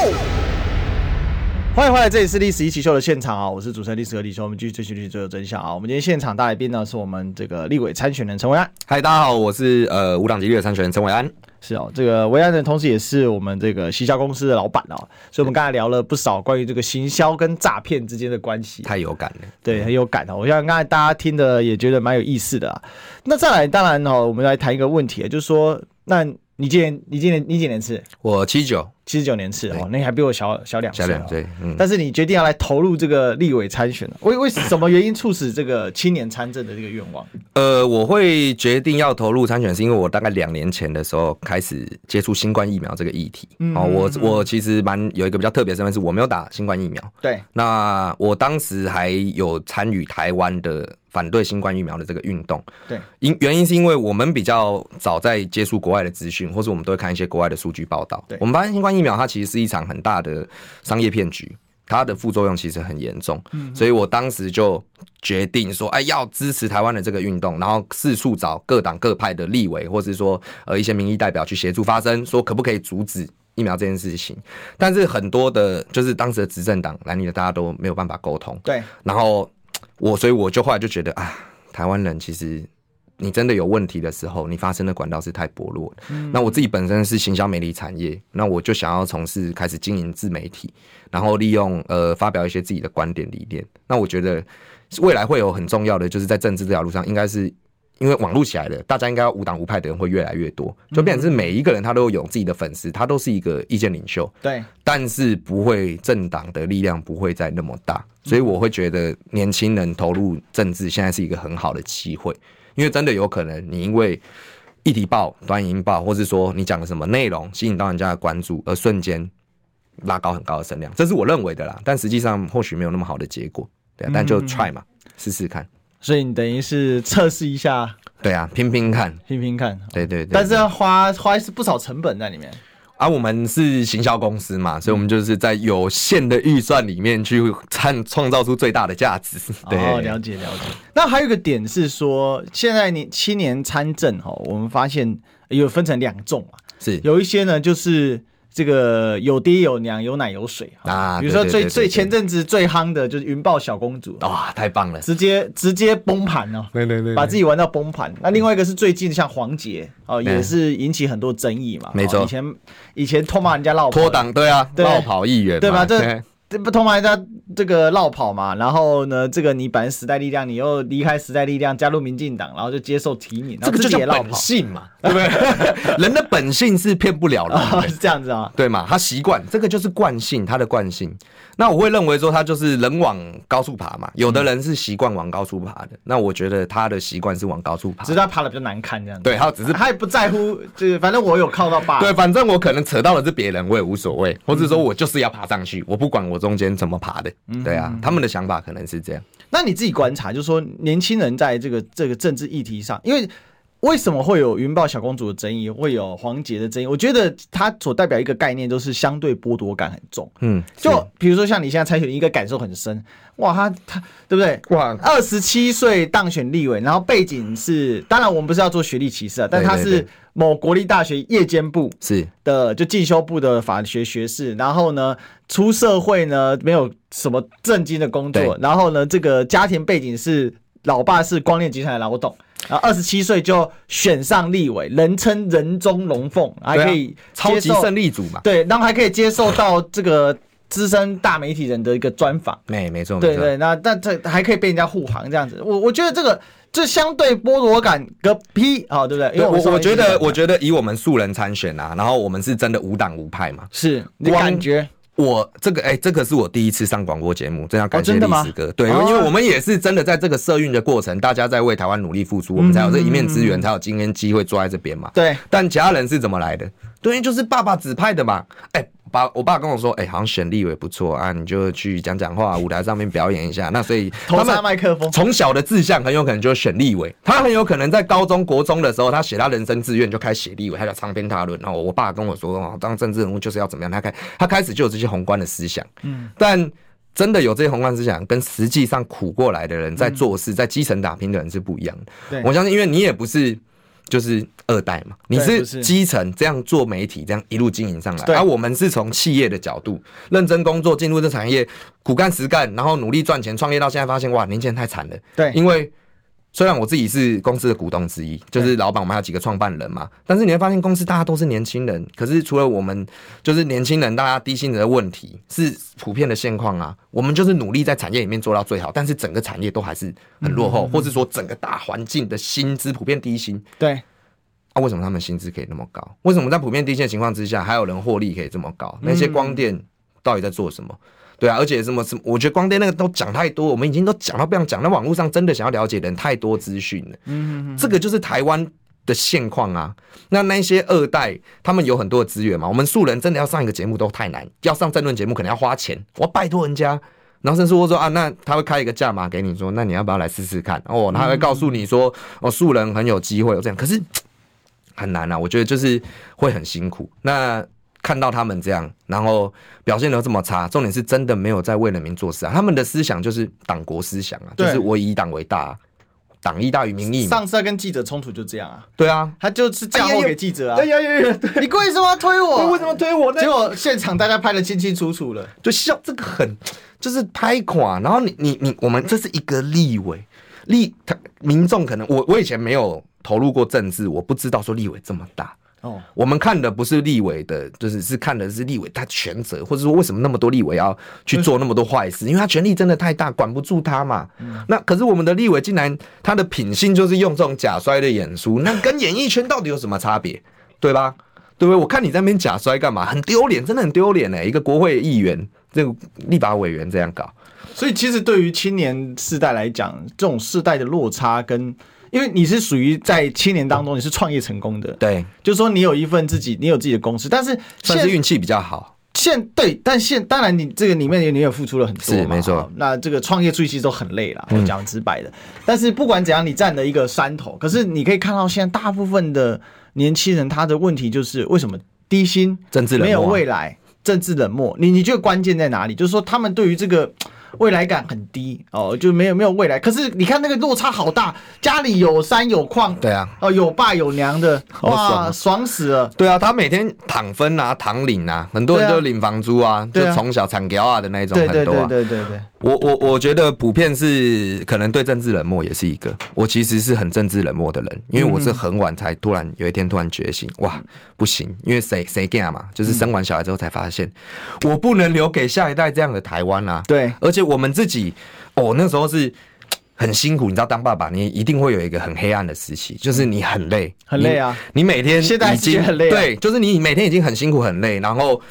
Speaker 1: 欢迎回来，这里是《历史易起秀》的现场啊！我是主持人历史和李修，我们继续追寻历史最有真相啊！我们今天现场大来宾呢，是我们这个立委参选人陈伟安。
Speaker 2: 嗨，大家好，我是呃无党籍立委参选人陈伟安。
Speaker 1: 是哦，这个维安人同时也是我们这个行销公司的老板哦，所以我们刚才聊了不少关于这个行销跟诈骗之间的关系，
Speaker 2: 太有感了，
Speaker 1: 对，很有感哦。我想刚才大家听的也觉得蛮有意思的啊。那再来，当然哦，我们来谈一个问题，就是说那。你今年你今年你几年次？
Speaker 2: 我七九
Speaker 1: 七十九年次哦，那你还比我小小两岁。小两岁，
Speaker 2: 嗯。
Speaker 1: 但是你决定要来投入这个立委参选了，为为什么原因促使这个青年参政的这个愿望？
Speaker 2: 呃，我会决定要投入参选，是因为我大概两年前的时候开始接触新冠疫苗这个议题。嗯。哦，我我其实蛮有一个比较特别的身份，是我没有打新冠疫苗。
Speaker 1: 对。
Speaker 2: 那我当时还有参与台湾的。反对新冠疫苗的这个运动，
Speaker 1: 对，
Speaker 2: 因原因是因为我们比较早在接触国外的资讯，或是我们都会看一些国外的数据报道。对，我们发现新冠疫苗它其实是一场很大的商业骗局，它的副作用其实很严重。嗯，所以我当时就决定说，哎，要支持台湾的这个运动，然后四处找各党各派的立委，或是说呃一些民意代表去协助发声，说可不可以阻止疫苗这件事情。但是很多的，就是当时的执政党蓝营的大家都没有办法沟通。
Speaker 1: 对，
Speaker 2: 然后。我所以我就后来就觉得啊，台湾人其实你真的有问题的时候，你发生的管道是太薄弱了。嗯。那我自己本身是行销媒体产业，那我就想要从事开始经营自媒体，然后利用呃发表一些自己的观点理念。那我觉得未来会有很重要的，就是在政治这条路上，应该是。因为网络起来了，大家应该无党无派的人会越来越多，就变成是每一个人他都有自己的粉丝，他都是一个意见领袖。
Speaker 1: 对，
Speaker 2: 但是不会政党的力量不会再那么大，所以我会觉得年轻人投入政治现在是一个很好的机会，因为真的有可能你因为议题报、短影音报，或是说你讲的什么内容吸引到人家的关注，而瞬间拉高很高的声量，这是我认为的啦。但实际上或许没有那么好的结果。对啊，但就 try 嘛，试试看。
Speaker 1: 所以你等于是测试一下，
Speaker 2: 对啊，拼拼看，
Speaker 1: 拼拼看，
Speaker 2: 对对对。
Speaker 1: 但是要花花是不少成本在里面。
Speaker 2: 啊，我们是行销公司嘛，所以我们就是在有限的预算里面去创创造出最大的价值。对，
Speaker 1: 哦，了解了解。那还有一个点是说，现在你青年参政哈，我们发现有分成两种嘛，
Speaker 2: 是
Speaker 1: 有一些呢就是。这个有爹有娘有奶有水啊，比如说最最前阵子最夯的就是云豹小公主，
Speaker 2: 哇，太棒了，
Speaker 1: 直接直接崩盘哦，
Speaker 2: 对对对，
Speaker 1: 把自己玩到崩盘。那另外一个是最近像黄杰哦，也是引起很多争议嘛，
Speaker 2: 没错，
Speaker 1: 以前以前偷骂人家落跑，
Speaker 2: 脱党，对啊，落跑议员，
Speaker 1: 对吧？这。这不通常？他这个绕跑嘛，然后呢，这个你本来时代力量，你又离开时代力量，加入民进党，然后就接受提名，
Speaker 2: 这个就叫本性嘛，对不对？人的本性是骗不了的，
Speaker 1: 哦，是这样子啊，
Speaker 2: 对嘛？他习惯，这个就是惯性，他的惯性。那我会认为说他就是人往高处爬嘛，有的人是习惯往高处爬的，那我觉得他的习惯是往高处爬，
Speaker 1: 只是他爬的比较难看这样子。
Speaker 2: 对，他只是
Speaker 1: 他也不在乎，就是反正我有靠到爸。
Speaker 2: 对，反正我可能扯到的是别人，我也无所谓，或者说我就是要爬上去，我不管我中间怎么爬的。对啊，他们的想法可能是这样。
Speaker 1: 那你自己观察，就是说年轻人在这个这个政治议题上，因为。为什么会有云豹小公主的争议，会有黄杰的争议？我觉得它所代表一个概念，都是相对剥夺感很重。嗯，就比如说像你现在参选，应该感受很深。哇，他他对不对？哇，二十七岁当选立委，然后背景是，当然我们不是要做学历歧视啊，但他是某国立大学夜间部是的，就进修部的法学学士。然后呢，出社会呢没有什么正经的工作，然后呢，这个家庭背景是老爸是光电集团的老董。然后二十七岁就选上立委，人称人中龙凤，还可以
Speaker 2: 超级胜利组嘛？
Speaker 1: 对，然后还可以接受到这个资深大媒体人的一个专访。
Speaker 2: 没，没错，
Speaker 1: 对对。那但这还可以被人家护航这样子，我我觉得这个这相对剥夺感个屁啊，对不对？因为
Speaker 2: 我我觉得我觉得以我们素人参选啊，然后我们是真的无党无派嘛，
Speaker 1: 是你感觉。
Speaker 2: 我这个哎、欸，这个是我第一次上广播节目，真要感谢历史哥。对，因为我们也是真的在这个社运的过程，大家在为台湾努力付出，我们才有这一面之缘，才有今天机会坐在这边嘛。
Speaker 1: 对，但
Speaker 2: 其他人是怎么来的？对，就是爸爸指派的嘛。哎、欸。爸，我爸跟我说，哎、欸，好像选立委不错啊，你就去讲讲话，舞台上面表演一下。那所以 他们
Speaker 1: 麦克风，
Speaker 2: 从小的志向很有可能就选立委。他很有可能在高中国中的时候，他写他人生志愿就开始写立委，他叫长篇大论。然后我爸跟我说，哦，当政治人物就是要怎么样？他开他开始就有这些宏观的思想。嗯，但真的有这些宏观思想，跟实际上苦过来的人在做事，在基层打拼的人是不一样的。我相信，因为你也不是。就是二代嘛，你是基层这样做媒体，这样一路经营上来，而、啊、我们是从企业的角度认真工作，进入这产业，苦干实干，然后努力赚钱，创业到现在发现，哇，年轻人太惨了。对，因为。虽然我自己是公司的股东之一，就是老板，我们还有几个创办人嘛。但是你会发现，公司大家都是年轻人，可是除了我们，就是年轻人，大家低薪的问题是普遍的现况啊。我们就是努力在产业里面做到最好，但是整个产业都还是很落后，或是说整个大环境的薪资普遍低薪。
Speaker 1: 对，
Speaker 2: 啊，为什么他们薪资可以那么高？为什么在普遍低薪的情况之下，还有人获利可以这么高？那些光电到底在做什么？对啊，而且什么什么，我觉得光电那个都讲太多，我们已经都讲到不想讲。那网络上真的想要了解的人太多资讯了。嗯嗯，这个就是台湾的现况啊。那那些二代，他们有很多的资源嘛。我们素人真的要上一个节目都太难，要上政论节目可能要花钱，我拜托人家。然后甚至我说啊，那他会开一个价码给你说，那你要不要来试试看？哦，他会告诉你说，哦，素人很有机会，这样。可是很难啊，我觉得就是会很辛苦。那。看到他们这样，然后表现得这么差，重点是真的没有在为人民做事啊！他们的思想就是党国思想啊，就是我以党为大，党意大于民意。
Speaker 1: 上次跟记者冲突就这样啊？
Speaker 2: 对啊，
Speaker 1: 他就是嫁祸给记者啊！
Speaker 2: 哎呀呀呀！
Speaker 1: 你为什么要推我？
Speaker 2: 为什么推我呢？
Speaker 1: 结果现场大家拍的清清楚楚了，
Speaker 2: 就笑这个很就是拍垮。然后你你你，我们这是一个立委，立他民众可能我我以前没有投入过政治，我不知道说立委这么大。哦，我们看的不是立委的，就是是看的是立委他权责，或者说为什么那么多立委要去做那么多坏事？因为他权力真的太大，管不住他嘛。那可是我们的立委竟然他的品性就是用这种假摔的演出，那跟演艺圈到底有什么差别？对吧？对不对？我看你在那边假摔干嘛？很丢脸，真的很丢脸呢！一个国会议员，这个立法委员这样搞，
Speaker 1: 所以其实对于青年世代来讲，这种世代的落差跟。因为你是属于在青年当中，你是创业成功的，
Speaker 2: 对，
Speaker 1: 就是说你有一份自己，你有自己的公司，但是
Speaker 2: 算是运气比较好。
Speaker 1: 现对，但现当然你这个里面你也付出了很多，
Speaker 2: 是没错。
Speaker 1: 那这个创业初期都很累了，我讲直白的。但是不管怎样，你站了一个山头。可是你可以看到，现在大部分的年轻人他的问题就是为什么低薪、
Speaker 2: 政治
Speaker 1: 没有未来、政治冷漠。你你觉得关键在哪里？就是说他们对于这个。未来感很低哦，就没有没有未来。可是你看那个落差好大，家里有山有矿，
Speaker 2: 对啊，
Speaker 1: 哦有爸有娘的，哇，爽，爽死了。
Speaker 2: 对啊，他每天躺分啊，躺领啊，很多人都领房租啊，啊就从小产给啊的那种很多、啊。
Speaker 1: 对对对对对。
Speaker 2: 我我我觉得普遍是可能对政治冷漠也是一个。我其实是很政治冷漠的人，因为我是很晚才突然有一天突然觉醒，哇，不行，因为谁谁干嘛，就是生完小孩之后才发现，我不能留给下一代这样的台湾啊。
Speaker 1: 对，
Speaker 2: 而且。我们自己哦，那时候是很辛苦，你知道，当爸爸你一定会有一个很黑暗的时期，就是你很累，
Speaker 1: 很累啊。
Speaker 2: 你，你每天
Speaker 1: 现在已经很累，
Speaker 2: 对，就是你每天已经很辛苦很累，然后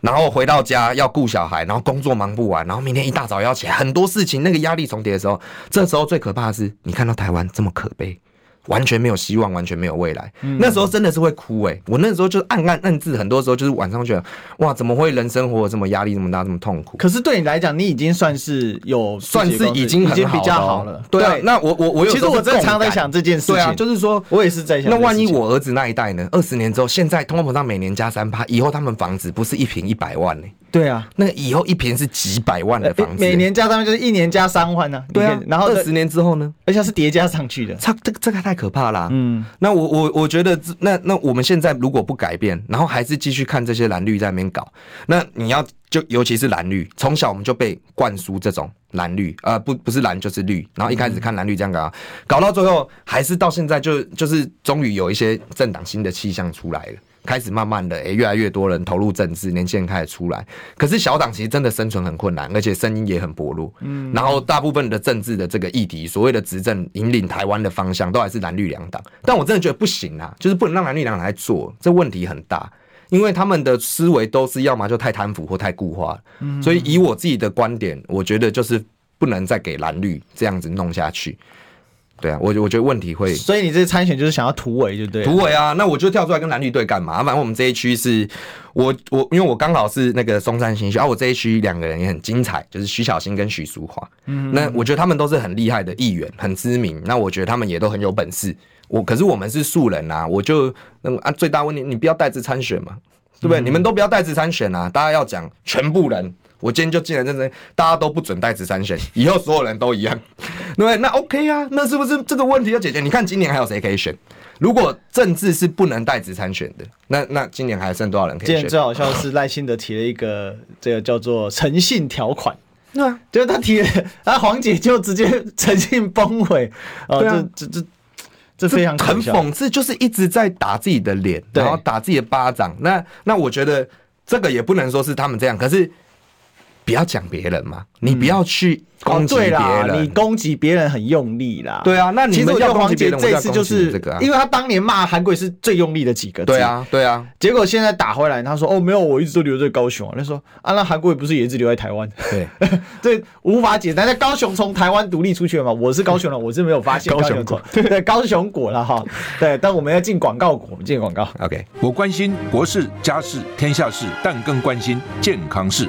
Speaker 2: 然后回到家要顾小孩，然后工作忙不完，然后明天一大早要起来，很多事情，那个压力重叠的时候，这时候最可怕的是，你看到台湾这么可悲。完全没有希望，完全没有未来。嗯、那时候真的是会哭哎、欸！我那时候就暗暗暗自，很多时候就是晚上觉得，哇，怎么会人生活这么压力这么大，这么痛苦？
Speaker 1: 可是对你来讲，你已经算是有
Speaker 2: 算是已经，已经比较好了。对，
Speaker 1: 对
Speaker 2: 那我我我有，
Speaker 1: 其实我正常在想这件事情，
Speaker 2: 对啊，就是说
Speaker 1: 我也是在想，
Speaker 2: 那万一我儿子那一代呢？二十年之后，现在通货膨胀每年加三趴，以后他们房子不是一平一百万呢、欸？
Speaker 1: 对啊，
Speaker 2: 那以后一平是几百万的房子、欸，
Speaker 1: 每年加上就是一年加三万呢、啊。
Speaker 2: 对啊，然后二十年之后呢？
Speaker 1: 而且是叠加上去的，
Speaker 2: 这这这个太可怕啦、啊。嗯，那我我我觉得，那那我们现在如果不改变，然后还是继续看这些蓝绿在那边搞，那你要就尤其是蓝绿，从小我们就被灌输这种蓝绿，呃，不不是蓝就是绿，然后一开始看蓝绿这样搞，嗯、搞到最后还是到现在就就是终于有一些政党新的气象出来了。开始慢慢的，哎，越来越多人投入政治，年轻人开始出来。可是小党其实真的生存很困难，而且声音也很薄弱。嗯，然后大部分的政治的这个议题，所谓的执政引领台湾的方向，都还是蓝绿两党。但我真的觉得不行啊，就是不能让蓝绿两党来做，这问题很大，因为他们的思维都是要么就太贪腐或太固化。嗯，所以以我自己的观点，我觉得就是不能再给蓝绿这样子弄下去。对啊，我我觉得问题会，
Speaker 1: 所以你这次参选就是想要突围，就对。
Speaker 2: 突围啊，那我就跳出来跟蓝绿队干嘛？反正我们这一区是，我我因为我刚好是那个松山新区，啊，我这一区两个人也很精彩，就是徐小新跟许淑华。嗯，那我觉得他们都是很厉害的议员，很知名。那我觉得他们也都很有本事。我可是我们是素人啊，我就那啊最大问题，你不要带资参选嘛，对不对？嗯、你们都不要带资参选啊，大家要讲全部人。我今天就进来认真，大家都不准带资参选，以后所有人都一样，对 不对？那 OK 啊，那是不是这个问题要解决？你看今年还有谁可以选？如果政治是不能带职参选的，那那今年还剩多少人可以选？
Speaker 1: 今年最好笑是赖幸德提了一个这个叫做诚信条款，对啊，就是他提了，啊黄姐就直接诚信崩毁，哦，这这这这非常
Speaker 2: 很讽刺，就是一直在打自己的脸，然后打自己的巴掌。那那我觉得这个也不能说是他们这样，可是。不要讲别人嘛，你不要去攻击别人，
Speaker 1: 你攻击别人很用力啦。
Speaker 2: 对啊，那你们要攻击别人，
Speaker 1: 这次就是这个，因为他当年骂韩国是最用力的几个字。
Speaker 2: 对啊，对啊。
Speaker 1: 结果现在打回来，他说：“哦，没有，我一直都留在高雄。”他说：“啊，那韩国也不是也一直留在台湾？”对，这无法解释。那高雄从台湾独立出去了嘛？我是高雄人，我是没有发现高雄果。对，高雄果了哈。对，但我们要进广告果，我们进广告。
Speaker 2: OK，
Speaker 4: 我关心国事、家事、天下事，但更关心健康事。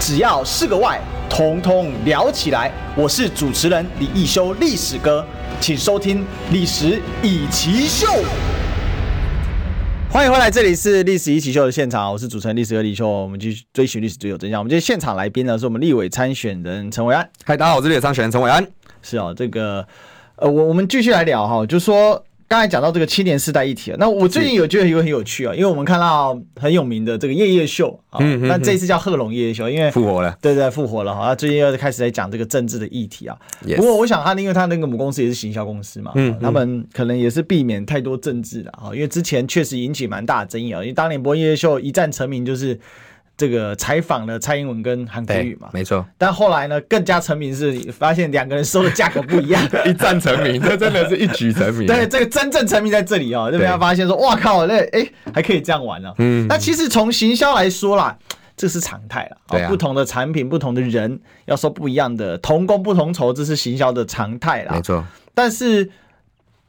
Speaker 1: 只要是个“外”。通通聊起来！我是主持人李一修，历史哥，请收听《历史易起 SHOW》。欢迎回来，这里是《历史一起 SHOW》的现场，我是主持人历史哥李秀。我们继续追寻历史，追求真相。我们今天现场来宾呢，是我们立委参选人陈伟安。
Speaker 2: 嗨，大家好，我是立委参选人陈伟安。
Speaker 1: 是哦，这个呃，我我们继续来聊哈，就是说。刚才讲到这个青年世代议题，那我最近有觉得一个很有趣啊，因为我们看到很有名的这个夜夜秀啊，那这次叫贺龙夜夜秀，因为
Speaker 2: 复活了，
Speaker 1: 对对，复活了哈，他最近又开始在讲这个政治的议题啊。不过我想他，因为他那个母公司也是行销公司嘛，他们可能也是避免太多政治的啊，因为之前确实引起蛮大的争议啊，因为当年播夜夜秀一战成名就是。这个采访了蔡英文跟韩国瑜嘛，
Speaker 2: 没错。
Speaker 1: 但后来呢，更加成名是发现两个人收的价格不一样，
Speaker 2: 一战成名，这真的是一举成名。
Speaker 1: 对，这个真正成名在这里哦，就被他发现说，哇靠，那哎还可以这样玩呢。嗯，那其实从行销来说啦，这是常态了。对啊，不同的产品，不同的人要说不一样的，同工不同酬，这是行销的常态啦。
Speaker 2: 没错。
Speaker 1: 但是。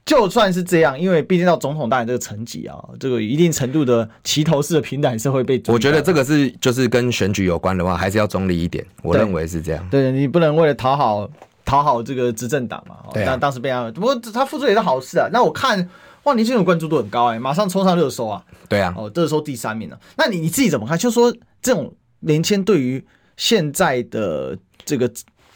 Speaker 1: 就算是这样，因为毕竟到总统大人这个层级啊，这个一定程度的齐头式的平台是会被。
Speaker 2: 我觉得这个是就是跟选举有关的话，还是要中立一点。我认为是这样。
Speaker 1: 对，对你不能为了讨好讨好这个执政党嘛。对、啊。但当时被他，不过他付出也是好事啊。那我看哇，年轻人关注度很高哎、欸，马上冲上热搜啊。
Speaker 2: 对啊。
Speaker 1: 哦，热搜第三名了。那你你自己怎么看？就说这种年轻对于现在的这个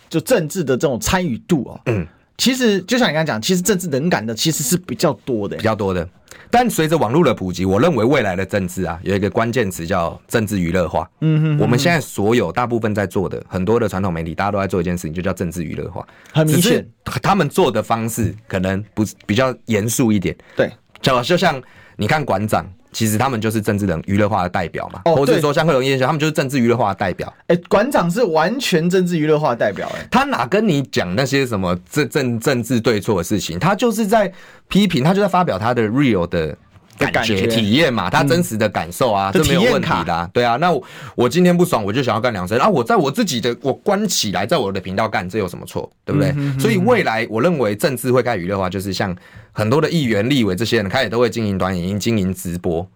Speaker 1: 就政治的这种参与度啊。嗯。其实就像你刚才讲，其实政治冷感的其实是比较多的，
Speaker 2: 比较多的。但随着网络的普及，我认为未来的政治啊，有一个关键词叫政治娱乐化。嗯哼，我们现在所有大部分在做的很多的传统媒体，大家都在做一件事情，就叫政治娱乐化。
Speaker 1: 很明显，
Speaker 2: 他们做的方式可能不比较严肃一点。
Speaker 1: 对，
Speaker 2: 就就像你看馆长。其实他们就是政治人娱乐化的代表嘛，或者说像贺龙燕他们就是政治娱乐化的代表。
Speaker 1: 哎，馆长是完全政治娱乐化的代表，哎，
Speaker 2: 他哪跟你讲那些什么政政政治对错的事情？他就是在批评，他就在发表他的 real 的。感觉体验嘛，他真实的感受啊，这、嗯、没有问题的、啊。对啊，那我我今天不爽，我就想要干两声啊！我在我自己的我关起来，在我的频道干，这有什么错？对不对？所以未来我认为政治会开始娱乐化，就是像很多的议员、立委这些人开始都会经营短影音、经营直播。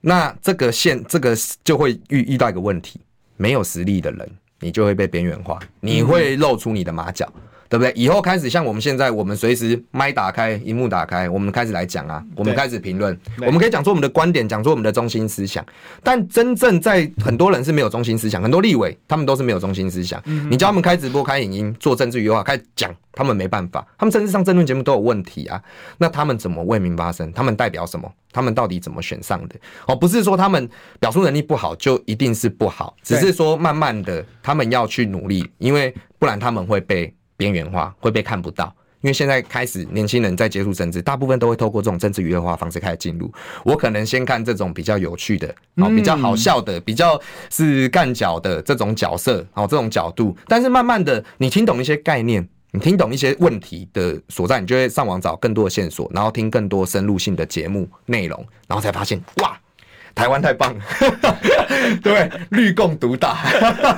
Speaker 2: 那这个现这个就会遇遇到一个问题：没有实力的人，你就会被边缘化，你会露出你的马脚。嗯对不对？以后开始像我们现在，我们随时麦打开、荧幕打开，我们开始来讲啊，我们开始评论，我们可以讲出我们的观点，讲出我们的中心思想。但真正在很多人是没有中心思想，很多立委他们都是没有中心思想。你叫他们开直播、开影音、做政治娱乐化、开始讲，他们没办法。他们甚至上政论节目都有问题啊。那他们怎么为民发声？他们代表什么？他们到底怎么选上的？哦，不是说他们表述能力不好就一定是不好，只是说慢慢的他们要去努力，因为不然他们会被。边缘化会被看不到，因为现在开始年轻人在接触政治，大部分都会透过这种政治娱乐化方式开始进入。我可能先看这种比较有趣的，哦，比较好笑的，比较是干角的这种角色，哦，这种角度。但是慢慢的，你听懂一些概念，你听懂一些问题的所在，你就会上网找更多的线索，然后听更多深入性的节目内容，然后才发现，哇！台湾太棒了，对，绿共独大，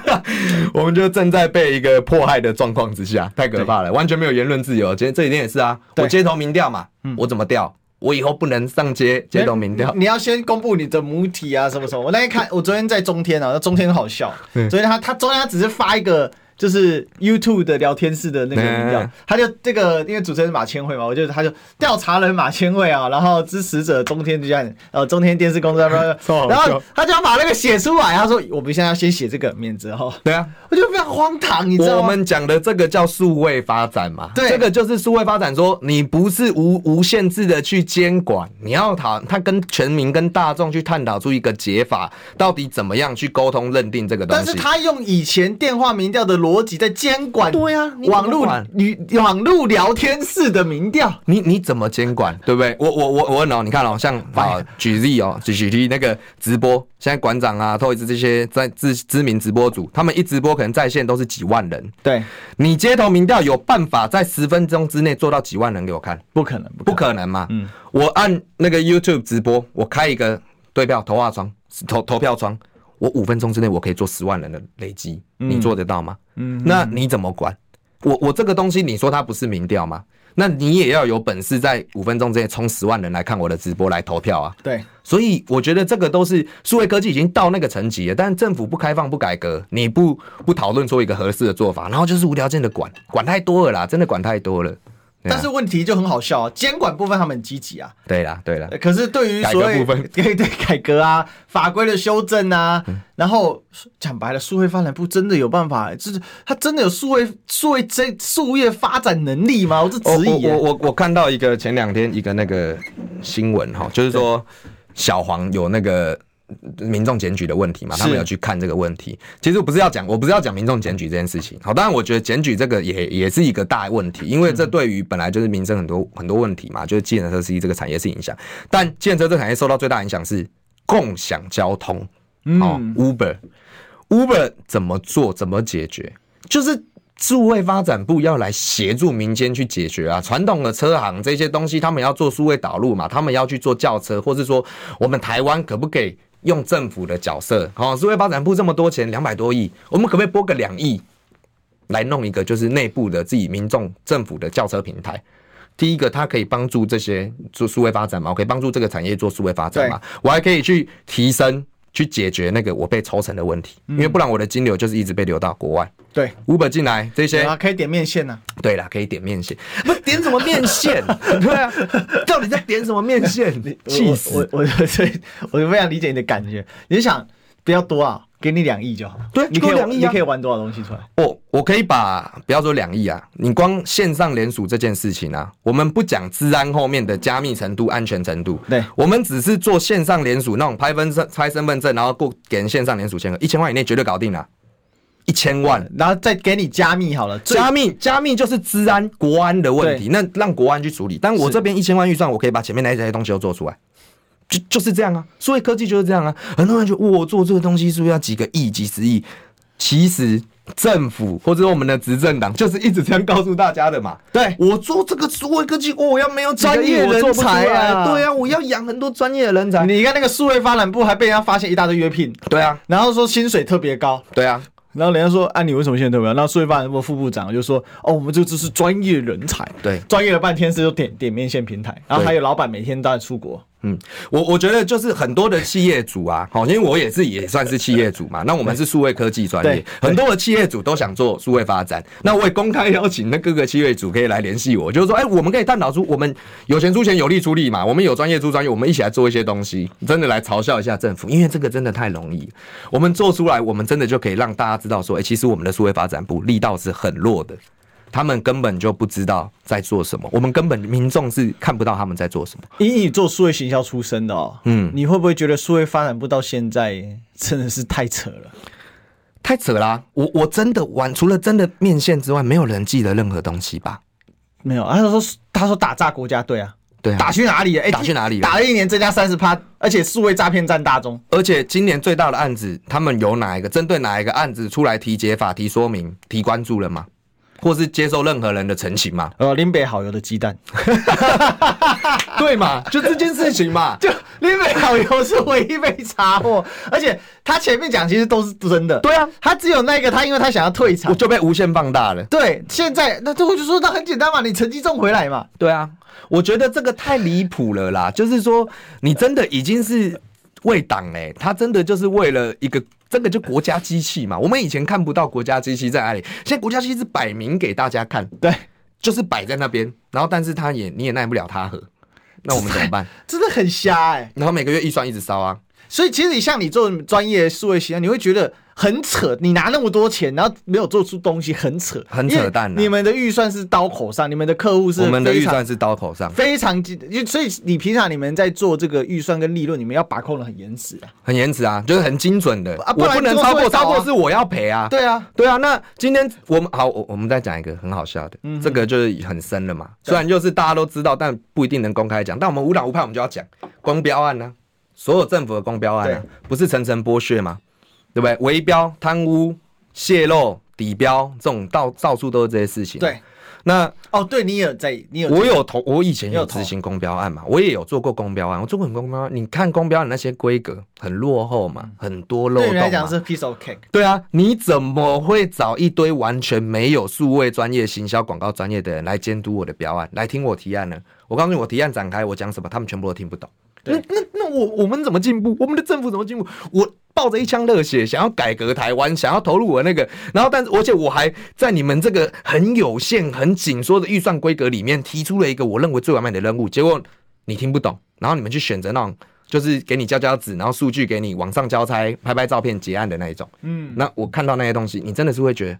Speaker 2: 我们就正在被一个迫害的状况之下，太可怕了，完全没有言论自由。今天这几天也是啊，我街头民调嘛，我怎么调？我以后不能上街街头民调，
Speaker 1: 你要先公布你的母体啊，什么什么。我那天看，我昨天在中天啊，那中天很好笑，昨天他他中天他只是发一个。就是 YouTube 的聊天室的那个民调，他就这个，因为主持人是马千惠嘛，我就他就调查人马千惠啊，然后支持者中天就这样，呃，中天电视公司，然后他就要把那个写出来，他说我们现在要先写这个免责哈。对啊，我觉得非常荒唐，你知道吗？
Speaker 2: 我们讲的这个叫数位发展嘛，对，这个就是数位发展，说你不是无无限制的去监管，你要讨他跟全民跟大众去探讨出一个解法，到底怎么样去沟通认定这个东西。
Speaker 1: 但是他用以前电话民调的逻。逻辑在监管，对呀，网络你网络聊天室的民调，
Speaker 2: 你你怎么监管，对不对？我我我我问哦，你看哦，像 啊举例哦，举举例那个直播，现在馆长啊、托一次这些在知知名直播主，他们一直播可能在线都是几万人，
Speaker 1: 对，
Speaker 2: 你街头民调有办法在十分钟之内做到几万人给我看？
Speaker 1: 不可能，
Speaker 2: 不可能嘛？嗯，我按那个 YouTube 直播，我开一个对票投画窗投投票窗。我五分钟之内我可以做十万人的累积，你做得到吗？嗯，那你怎么管？我我这个东西，你说它不是民调吗？那你也要有本事在五分钟之内冲十万人来看我的直播来投票啊！
Speaker 1: 对，
Speaker 2: 所以我觉得这个都是数位科技已经到那个层级了，但政府不开放不改革，你不不讨论出一个合适的做法，然后就是无条件的管，管太多了啦，真的管太多了。
Speaker 1: 但是问题就很好笑啊，监管部分他们很积极啊。
Speaker 2: 对啦，对啦。
Speaker 1: 可是对于所谓部分，对对改革啊，法规的修正啊，嗯、然后讲白了，数位发展部真的有办法，就是他真的有数位数位这数业发展能力吗？我是质疑。
Speaker 2: 我我我看到一个前两天一个那个新闻哈，就是说小黄有那个。民众检举的问题嘛，他们要去看这个问题。其实我不是要讲，我不是要讲民众检举这件事情。好，当然我觉得检举这个也也是一个大问题，因为这对于本来就是民生很多很多问题嘛，就是计程车司机这个产业是影响。但计程车这个产业受到最大影响是共享交通，哦，Uber。Uber 怎么做？怎么解决？就是数位发展部要来协助民间去解决啊。传统的车行这些东西，他们要做数位导入嘛，他们要去做轿车，或是说我们台湾可不可以用政府的角色？好，数位发展部这么多钱，两百多亿，我们可不可以拨个两亿来弄一个就是内部的自己民众政府的轿车平台？第一个，它可以帮助这些做数位发展嘛，我可以帮助这个产业做数位发展嘛，我还可以去提升。去解决那个我被抽成的问题，因为不然我的金流就是一直被流到国外。
Speaker 1: 对
Speaker 2: ，Uber 进来这些
Speaker 1: 啊，可以点面线呐。
Speaker 2: 对啦，可以点面线，不点什么面线？对啊，到底在点什么面线？气死
Speaker 1: 我！我所以我就非常理解你的感觉。你就想不要多啊。给你两亿就好，
Speaker 2: 对，
Speaker 1: 你可以
Speaker 2: 两亿，
Speaker 1: 你可以玩多少东西出来？
Speaker 2: 我我可以把不要说两亿啊，你光线上联署这件事情啊，我们不讲治安后面的加密程度、安全程度，
Speaker 1: 对，
Speaker 2: 我们只是做线上联署那种拍分身、拍身份证，然后过给人线上联署签个一千万以内绝对搞定了，一千万，
Speaker 1: 然后再给你加密好了，
Speaker 2: 加密加密就是治安国安的问题，那让国安去处理。但我这边一千万预算，我可以把前面那些东西都做出来。就就是这样啊，数位科技就是这样啊。很多人觉得我做这个东西是不是要几个亿、几十亿？其实政府或者我们的执政党就是一直这样告诉大家的嘛。
Speaker 1: 对，
Speaker 2: 我做这个数位科技，我要没有专业人才啊。对啊，我要养很多专业的人才。
Speaker 1: 你看那个数位发展部还被人家发现一大堆约聘。
Speaker 2: 对啊，
Speaker 1: 然后说薪水特别高。
Speaker 2: 对啊。
Speaker 1: 然后人家说，啊，你为什么现在特别高？然后数位发展部副部长就说，哦，我们这只是专业人才。
Speaker 2: 对，
Speaker 1: 专业了半天是就点点面线平台，然后还有老板每天都在出国。
Speaker 2: 嗯，我我觉得就是很多的企业主啊，好，因为我也是也算是企业主嘛。那我们是数位科技专业，很多的企业主都想做数位发展。那我也公开邀请那各个企业主可以来联系我，就是说，哎，我们可以探讨出我们有钱出钱，有力出力嘛。我们有专业出专业，我们一起来做一些东西，真的来嘲笑一下政府，因为这个真的太容易。我们做出来，我们真的就可以让大家知道说，哎，其实我们的数位发展部力道是很弱的。他们根本就不知道在做什么，我们根本民众是看不到他们在做什么。
Speaker 1: 以你做数位行销出身的哦，嗯，你会不会觉得数位发展部到现在真的是太扯了？
Speaker 2: 太扯啦、啊！我我真的玩，除了真的面线之外，没有人记得任何东西吧？
Speaker 1: 没有，他说他说打炸国家队啊，
Speaker 2: 对啊，
Speaker 1: 打去哪里？哎、欸，
Speaker 2: 打去哪里？
Speaker 1: 打了一年增加三十趴，而且数位诈骗占大宗，
Speaker 2: 而且今年最大的案子，他们有哪一个针对哪一个案子出来提解法、提说明、提关注了吗？或是接受任何人的陈情嘛？
Speaker 1: 呃，林北好油的鸡蛋，
Speaker 2: 对嘛？就这件事情嘛，
Speaker 1: 就林北好油是唯一被查获，而且他前面讲其实都是真的。
Speaker 2: 对啊，
Speaker 1: 他只有那个他，因为他想要退场，
Speaker 2: 就被无限放大了。
Speaker 1: 对，现在那最后就说那很简单嘛，你成绩中回来嘛。
Speaker 2: 对啊，我觉得这个太离谱了啦，就是说你真的已经是为党哎，他真的就是为了一个。真的就国家机器嘛，我们以前看不到国家机器在哪里，现在国家机器是摆明给大家看，
Speaker 1: 对，
Speaker 2: 就是摆在那边，然后但是他也你也奈不了他何，那我们怎么办？
Speaker 1: 真的很瞎哎、欸，
Speaker 2: 然后每个月预算一直烧啊，
Speaker 1: 所以其实你像你做专业数位行销，你会觉得。很扯，你拿那么多钱，然后没有做出东西，很扯，
Speaker 2: 很扯淡。
Speaker 1: 你们的预算是刀口上，你们的客户是，
Speaker 2: 我们的预算是刀口上，
Speaker 1: 非常，所以你平常你们在做这个预算跟利润，你们要把控的很严实啊，
Speaker 2: 很严实啊，就是很精准的
Speaker 1: 啊，不
Speaker 2: 不能超过，超过是我要赔啊。
Speaker 1: 对啊，
Speaker 2: 对啊。那今天我们好，我我们再讲一个很好笑的，嗯、这个就是很深了嘛。虽然就是大家都知道，但不一定能公开讲。但我们无党无派，我们就要讲光标案呢、啊，所有政府的光标案、啊，不是层层剥削吗？对不对？围标、贪污、泄露、底标，这种到到处都是这些事情。
Speaker 1: 对，
Speaker 2: 那
Speaker 1: 哦，对你有在，你有
Speaker 2: 我有投，我以前有执行公标案嘛，我也有做过公标案，我做过很公标案。你看公标案那些规格很落后嘛，很多漏洞嘛。对你来讲是 piece of cake。
Speaker 1: 对
Speaker 2: 啊，你怎么会找一堆完全没有数位专业、行销广告专业的人来监督我的标案，来听我提案呢？我告诉你，我提案展开，我讲什么，他们全部都听不懂。那那那我我们怎么进步？我们的政府怎么进步？我。抱着一腔热血，想要改革台湾，想要投入我那个，然后，但是，而且我还在你们这个很有限、很紧缩的预算规格里面提出了一个我认为最完美的任务，结果你听不懂，然后你们去选择那种就是给你交交纸，然后数据给你网上交差、拍拍照片结案的那一种。嗯，那我看到那些东西，你真的是会觉得，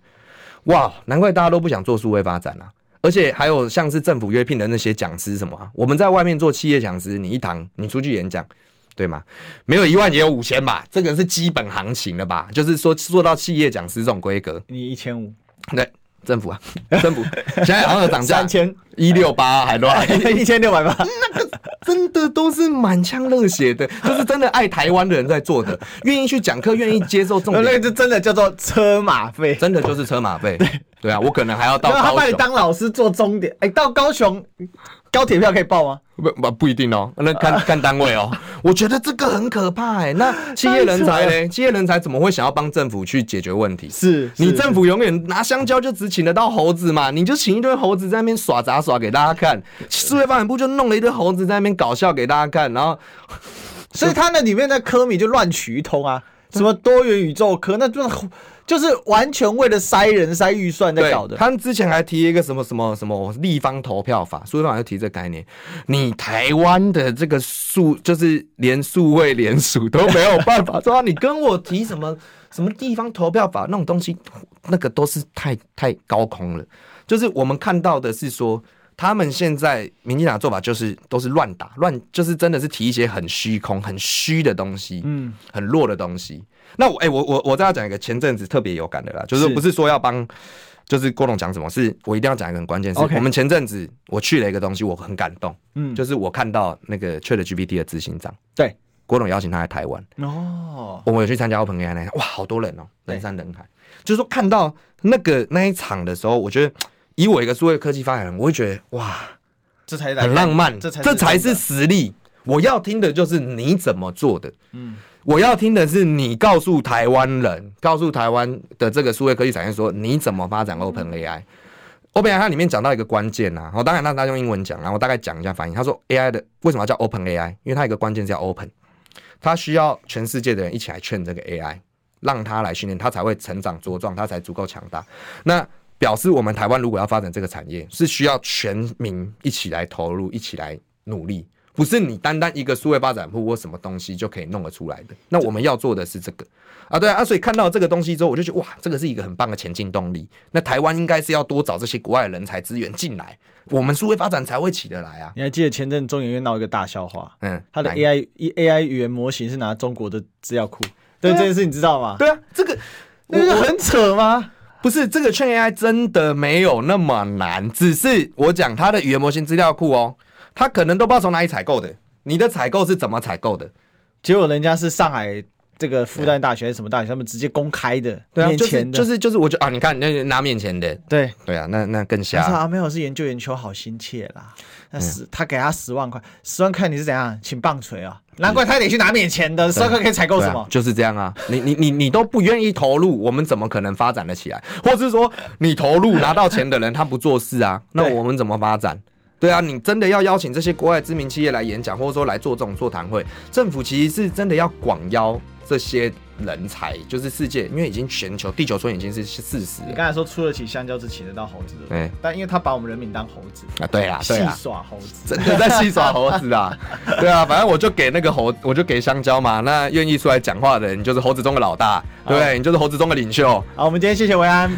Speaker 2: 哇，难怪大家都不想做数位发展啊！而且还有像是政府约聘的那些讲师什么啊，我们在外面做企业讲师，你一堂你出去演讲。对吗？没有一万也有五千吧，这个是基本行情了吧？就是说做到企业讲师这种规格，
Speaker 1: 你一千五，
Speaker 2: 对，政府啊，政府现在好像有涨价，
Speaker 1: 三千
Speaker 2: 一六八还多少？
Speaker 1: 一千六百八，
Speaker 2: 那个真的都是满腔热血的，就是真的爱台湾的人在做的，愿意去讲课，愿意接受重点，
Speaker 1: 那个就真的叫做车马费，
Speaker 2: 真的就是车马费。对对啊，我可能还要到高雄，
Speaker 1: 他把你当老师做终点，哎、欸，到高雄。高铁票可以报吗？
Speaker 2: 不不不一定哦，那看看单位哦。我觉得这个很可怕哎。那 企业人才呢？企业人才怎么会想要帮政府去解决问题？
Speaker 1: 是，
Speaker 2: 是你政府永远拿香蕉就只请得到猴子嘛？你就请一堆猴子在那边耍杂耍给大家看。数位发展部就弄了一堆猴子在那边搞笑给大家看，然后，
Speaker 1: 所以他那里面的科米就乱取一通啊，什么多元宇宙科，那就。就是完全为了塞人塞预算在搞的。
Speaker 2: 他们之前还提一个什么什么什么立方投票法，数位法就提这个概念。你台湾的这个数，就是连数位连署都没有办法做到。你跟我提什么 什么地方投票法那种东西，那个都是太太高空了。就是我们看到的是说，他们现在民进党做法就是都是乱打乱，就是真的是提一些很虚空、很虚的东西，嗯，很弱的东西。那我哎、欸，我我我再要讲一个前阵子特别有感的啦，就是不是说要帮，就是郭董讲什么，是我一定要讲一个很关键，是我们前阵子我去了一个东西，我很感动，嗯，就是我看到那个 ChatGPT 的执行长，
Speaker 1: 对，
Speaker 2: 郭董邀请他来台湾，哦，我们有去参加 OpenAI 那，哇，好多人哦，人山人海，就是说看到那个那一场的时候，我觉得以我一个数位科技发言人，我会觉得哇，
Speaker 1: 这才
Speaker 2: 很浪漫，这才这才是实力，我要听的就是你怎么做的，嗯。我要听的是你告诉台湾人，告诉台湾的这个数位科技产业说你怎么发展 Open AI。Open AI 它里面讲到一个关键呐，我当然让他用英文讲，然后我大概讲一下翻译。他说 AI 的为什么要叫 Open AI？因为它一个关键叫 Open，它需要全世界的人一起来劝这个 AI，让它来训练，它才会成长茁壮，它才足够强大。那表示我们台湾如果要发展这个产业，是需要全民一起来投入，一起来努力。不是你单单一个数位发展部或什么东西就可以弄得出来的。那我们要做的是这个啊，对啊，所以看到这个东西之后，我就觉得哇，这个是一个很棒的前进动力。那台湾应该是要多找这些国外的人才资源进来，我们数位发展才会起得来啊。
Speaker 1: 你还记得前阵中研院闹一个大笑话？嗯，他的 AI AI 语言模型是拿中国的资料库，对这件事你知道吗？
Speaker 2: 对啊，这个
Speaker 1: 那个很扯吗？
Speaker 2: 不是，这个劝 AI 真的没有那么难，只是我讲它的语言模型资料库哦。他可能都不知道从哪里采购的，你的采购是怎么采购的？
Speaker 1: 结果人家是上海这个复旦大学什么大学，他们直接公开的，对啊，面前
Speaker 2: 的，就是就是，我就啊，你看那拿面前的，
Speaker 1: 对
Speaker 2: 对啊，那那更瞎。
Speaker 1: 啊，没有是研究研究好心切啦，那十他给他十万块，十万块你是怎样请棒槌啊？难怪他得去拿面前的，十万块可以采购什么？
Speaker 2: 就是这样啊，你你你你都不愿意投入，我们怎么可能发展得起来？或是说你投入拿到钱的人他不做事啊，那我们怎么发展？对啊，你真的要邀请这些国外知名企业来演讲，或者说来做这种座谈会，政府其实是真的要广邀这些人才，就是世界，因为已经全球地球村已经是事实。
Speaker 1: 你刚才说出得起香蕉，只请得到猴子，对。但因为他把我们人民当猴子
Speaker 2: 啊，对啊，
Speaker 1: 戏耍猴子，
Speaker 2: 真的在戏耍猴子啊，对啊，反正我就给那个猴，我就给香蕉嘛，那愿意出来讲话的人，你就是猴子中的老大，对不对？你就是猴子中的领袖。
Speaker 1: 好，我们今天谢谢维安。